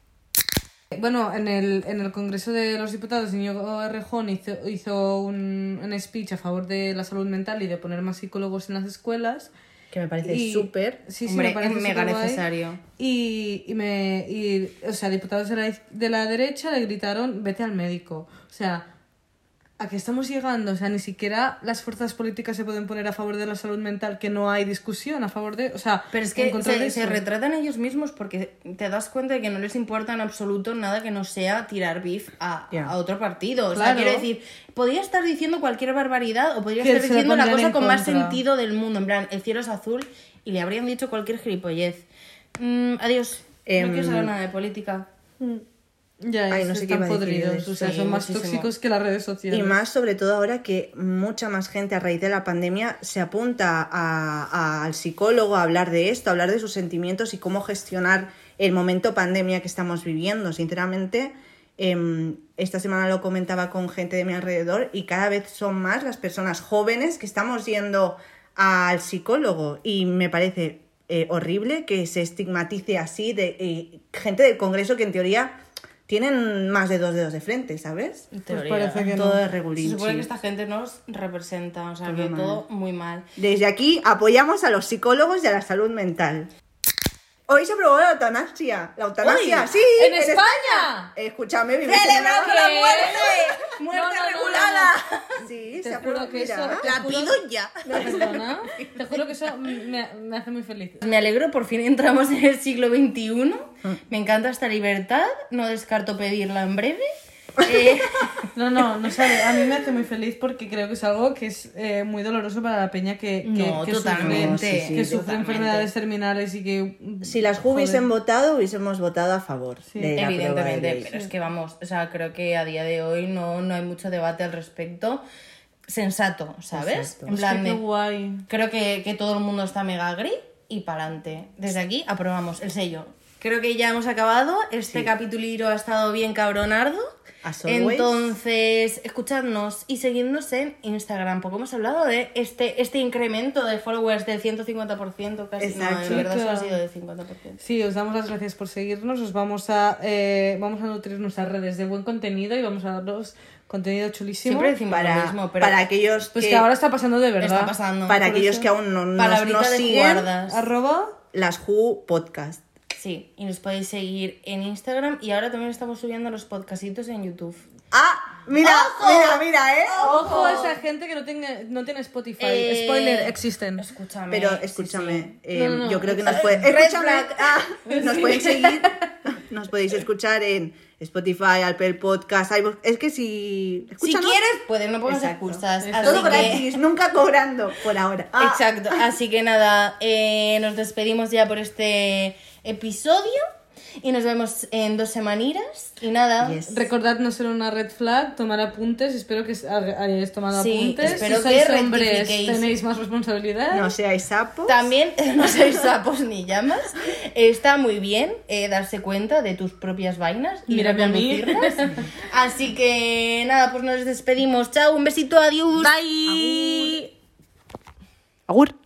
Speaker 4: Bueno, en el, en el Congreso de los Diputados, Íñigo Errejón hizo, hizo un, un speech a favor de la salud mental y de poner más psicólogos en las escuelas.
Speaker 2: Que me parece súper.
Speaker 4: Sí, sí,
Speaker 3: Hombre,
Speaker 4: me parece
Speaker 3: es mega necesario.
Speaker 4: Y, y me, y, o sea, diputados de la, de la derecha le gritaron, vete al médico. O sea, ¿a qué estamos llegando? O sea, ni siquiera las fuerzas políticas se pueden poner a favor de la salud mental, que no hay discusión a favor de... O sea,
Speaker 3: Pero es que se, se retratan ellos mismos porque te das cuenta de que no les importa en absoluto nada que no sea tirar beef a, a otro partido. O sea, quiero decir, podría estar diciendo cualquier barbaridad o podría estar diciendo la cosa con más sentido del mundo. En plan, el cielo es azul y le habrían dicho cualquier gilipollez. Mm, adiós.
Speaker 2: Em,
Speaker 3: no quiero saber nada de política.
Speaker 4: Ya,
Speaker 2: Ay, no sé
Speaker 4: están podridos.
Speaker 2: eso.
Speaker 4: O sea,
Speaker 3: Sí,
Speaker 4: son más
Speaker 3: muchísimo.
Speaker 4: tóxicos que las redes sociales.
Speaker 2: Y más sobre todo ahora que mucha más gente a raíz de la pandemia se apunta a- a- al psicólogo a hablar de esto, a hablar de sus sentimientos y cómo gestionar el momento pandemia que estamos viviendo. Sinceramente, em, esta semana lo comentaba con gente de mi alrededor y cada vez son más las personas jóvenes que estamos yendo al psicólogo y me parece eh, horrible que se estigmatice así de eh, gente del Congreso que en teoría tienen más de dos dedos de frente, ¿sabes?
Speaker 4: Pues parece que
Speaker 2: Todo
Speaker 4: no.
Speaker 2: de
Speaker 3: Se
Speaker 2: regulín.
Speaker 3: supone que esta gente nos representa, o sea,
Speaker 2: Todo
Speaker 3: que
Speaker 2: mal.
Speaker 3: todo muy mal.
Speaker 2: Desde aquí apoyamos a los psicólogos y a la salud mental. Hoy se aprobó la eutanasia. La eutanasia, sí.
Speaker 4: ¿en España?
Speaker 2: Escúchame, vivimos en
Speaker 3: ¡Celebramos
Speaker 2: una-
Speaker 3: la muerte! ¡Muerte
Speaker 4: No, no, no, no,
Speaker 3: regulada!
Speaker 2: Sí,
Speaker 4: Te
Speaker 2: se aprobó.
Speaker 4: que eso-
Speaker 3: La pido ya.
Speaker 4: Perdona. Te juro que eso me, me hace muy feliz.
Speaker 3: Me alegro, por fin entramos en el siglo XXI. Me encanta esta libertad, no descarto pedirla en breve. Eh,
Speaker 4: No, no, no sabe. A mí me hace muy feliz porque creo que es algo que es eh, muy doloroso para la peña que, que,
Speaker 3: No,
Speaker 4: que
Speaker 3: totalmente.
Speaker 4: sufre,
Speaker 2: Sí, sí,
Speaker 4: que sufre
Speaker 3: totalmente.
Speaker 4: enfermedades terminales y que...
Speaker 2: Si las hubiesen votado, hubiésemos votado a favor.
Speaker 4: Sí.
Speaker 2: de la prueba de
Speaker 3: Evidentemente, pero es que vamos, o sea, creo que a día de hoy no, no hay mucho debate al respecto. Sensato, ¿sabes?
Speaker 2: Exacto.
Speaker 3: En
Speaker 4: Es
Speaker 3: plan
Speaker 4: que qué guay.
Speaker 3: creo que, que todo el mundo está mega agri y para adelante. Desde aquí aprobamos el sello. Creo que ya hemos acabado. Este capítulo ha estado bien cabronardo.
Speaker 2: As.
Speaker 3: Entonces, escuchadnos y seguidnos en Instagram, porque hemos hablado de este, este incremento de followers del 150%, casi.
Speaker 2: Exacto.
Speaker 3: No, en verdad solo ha sido del 50%.
Speaker 4: Sí, os damos las gracias por seguirnos. Os vamos a, eh, vamos a nutrir nuestras redes de buen contenido y vamos a daros contenido chulísimo.
Speaker 3: Siempre decimos
Speaker 2: Para,
Speaker 3: lo mismo, pero
Speaker 2: para aquellos
Speaker 4: Pues
Speaker 2: que,
Speaker 4: que ahora está pasando de verdad.
Speaker 3: está pasando.
Speaker 2: para aquellos
Speaker 4: eso-
Speaker 2: que aún no nos, nos
Speaker 3: de
Speaker 2: siguen,
Speaker 3: guardas.
Speaker 4: Arroba
Speaker 2: las Who Podcast.
Speaker 3: Sí, y nos podéis seguir en Instagram y ahora también estamos subiendo los podcastitos en YouTube.
Speaker 2: Ah, mira, mira, mira, ¿eh?
Speaker 4: Ojo a esa gente que no, tenga, no tiene Spotify.
Speaker 3: Eh,
Speaker 4: Spoiler, existen.
Speaker 3: Escúchame.
Speaker 2: Pero escúchame,
Speaker 3: sí.
Speaker 2: eh,
Speaker 4: No, no, no.
Speaker 2: yo creo que nos pueden...
Speaker 3: Red
Speaker 2: Escúchame, ah, nos pueden seguir, nos podéis escuchar en Spotify, Apple Podcast, iVoox. es que si...
Speaker 3: Si quieres, puedes, no pongas excusas.
Speaker 2: Todo
Speaker 3: que-
Speaker 2: gratis, nunca cobrando, por ahora. Ah,
Speaker 3: Exacto. Así que nada, eh, nos despedimos ya por este episodio y nos vemos en dos semanitas. Y nada,
Speaker 2: Yes.
Speaker 4: Recordad no ser una red flag, tomar apuntes. Espero que hayáis tomado
Speaker 3: Sí,
Speaker 4: apuntes.
Speaker 3: espero
Speaker 4: si
Speaker 3: que
Speaker 4: hombres,
Speaker 3: rectifiquéis.
Speaker 4: tenéis más responsabilidad.
Speaker 2: No seáis sapos.
Speaker 3: También no sois sapos ni llamas. Está muy bien eh, darse cuenta de tus propias vainas y
Speaker 4: Mírame a mí.
Speaker 3: Así que nada, pues nos despedimos. Chao, un besito, adiós.
Speaker 4: Bye.
Speaker 2: Agur.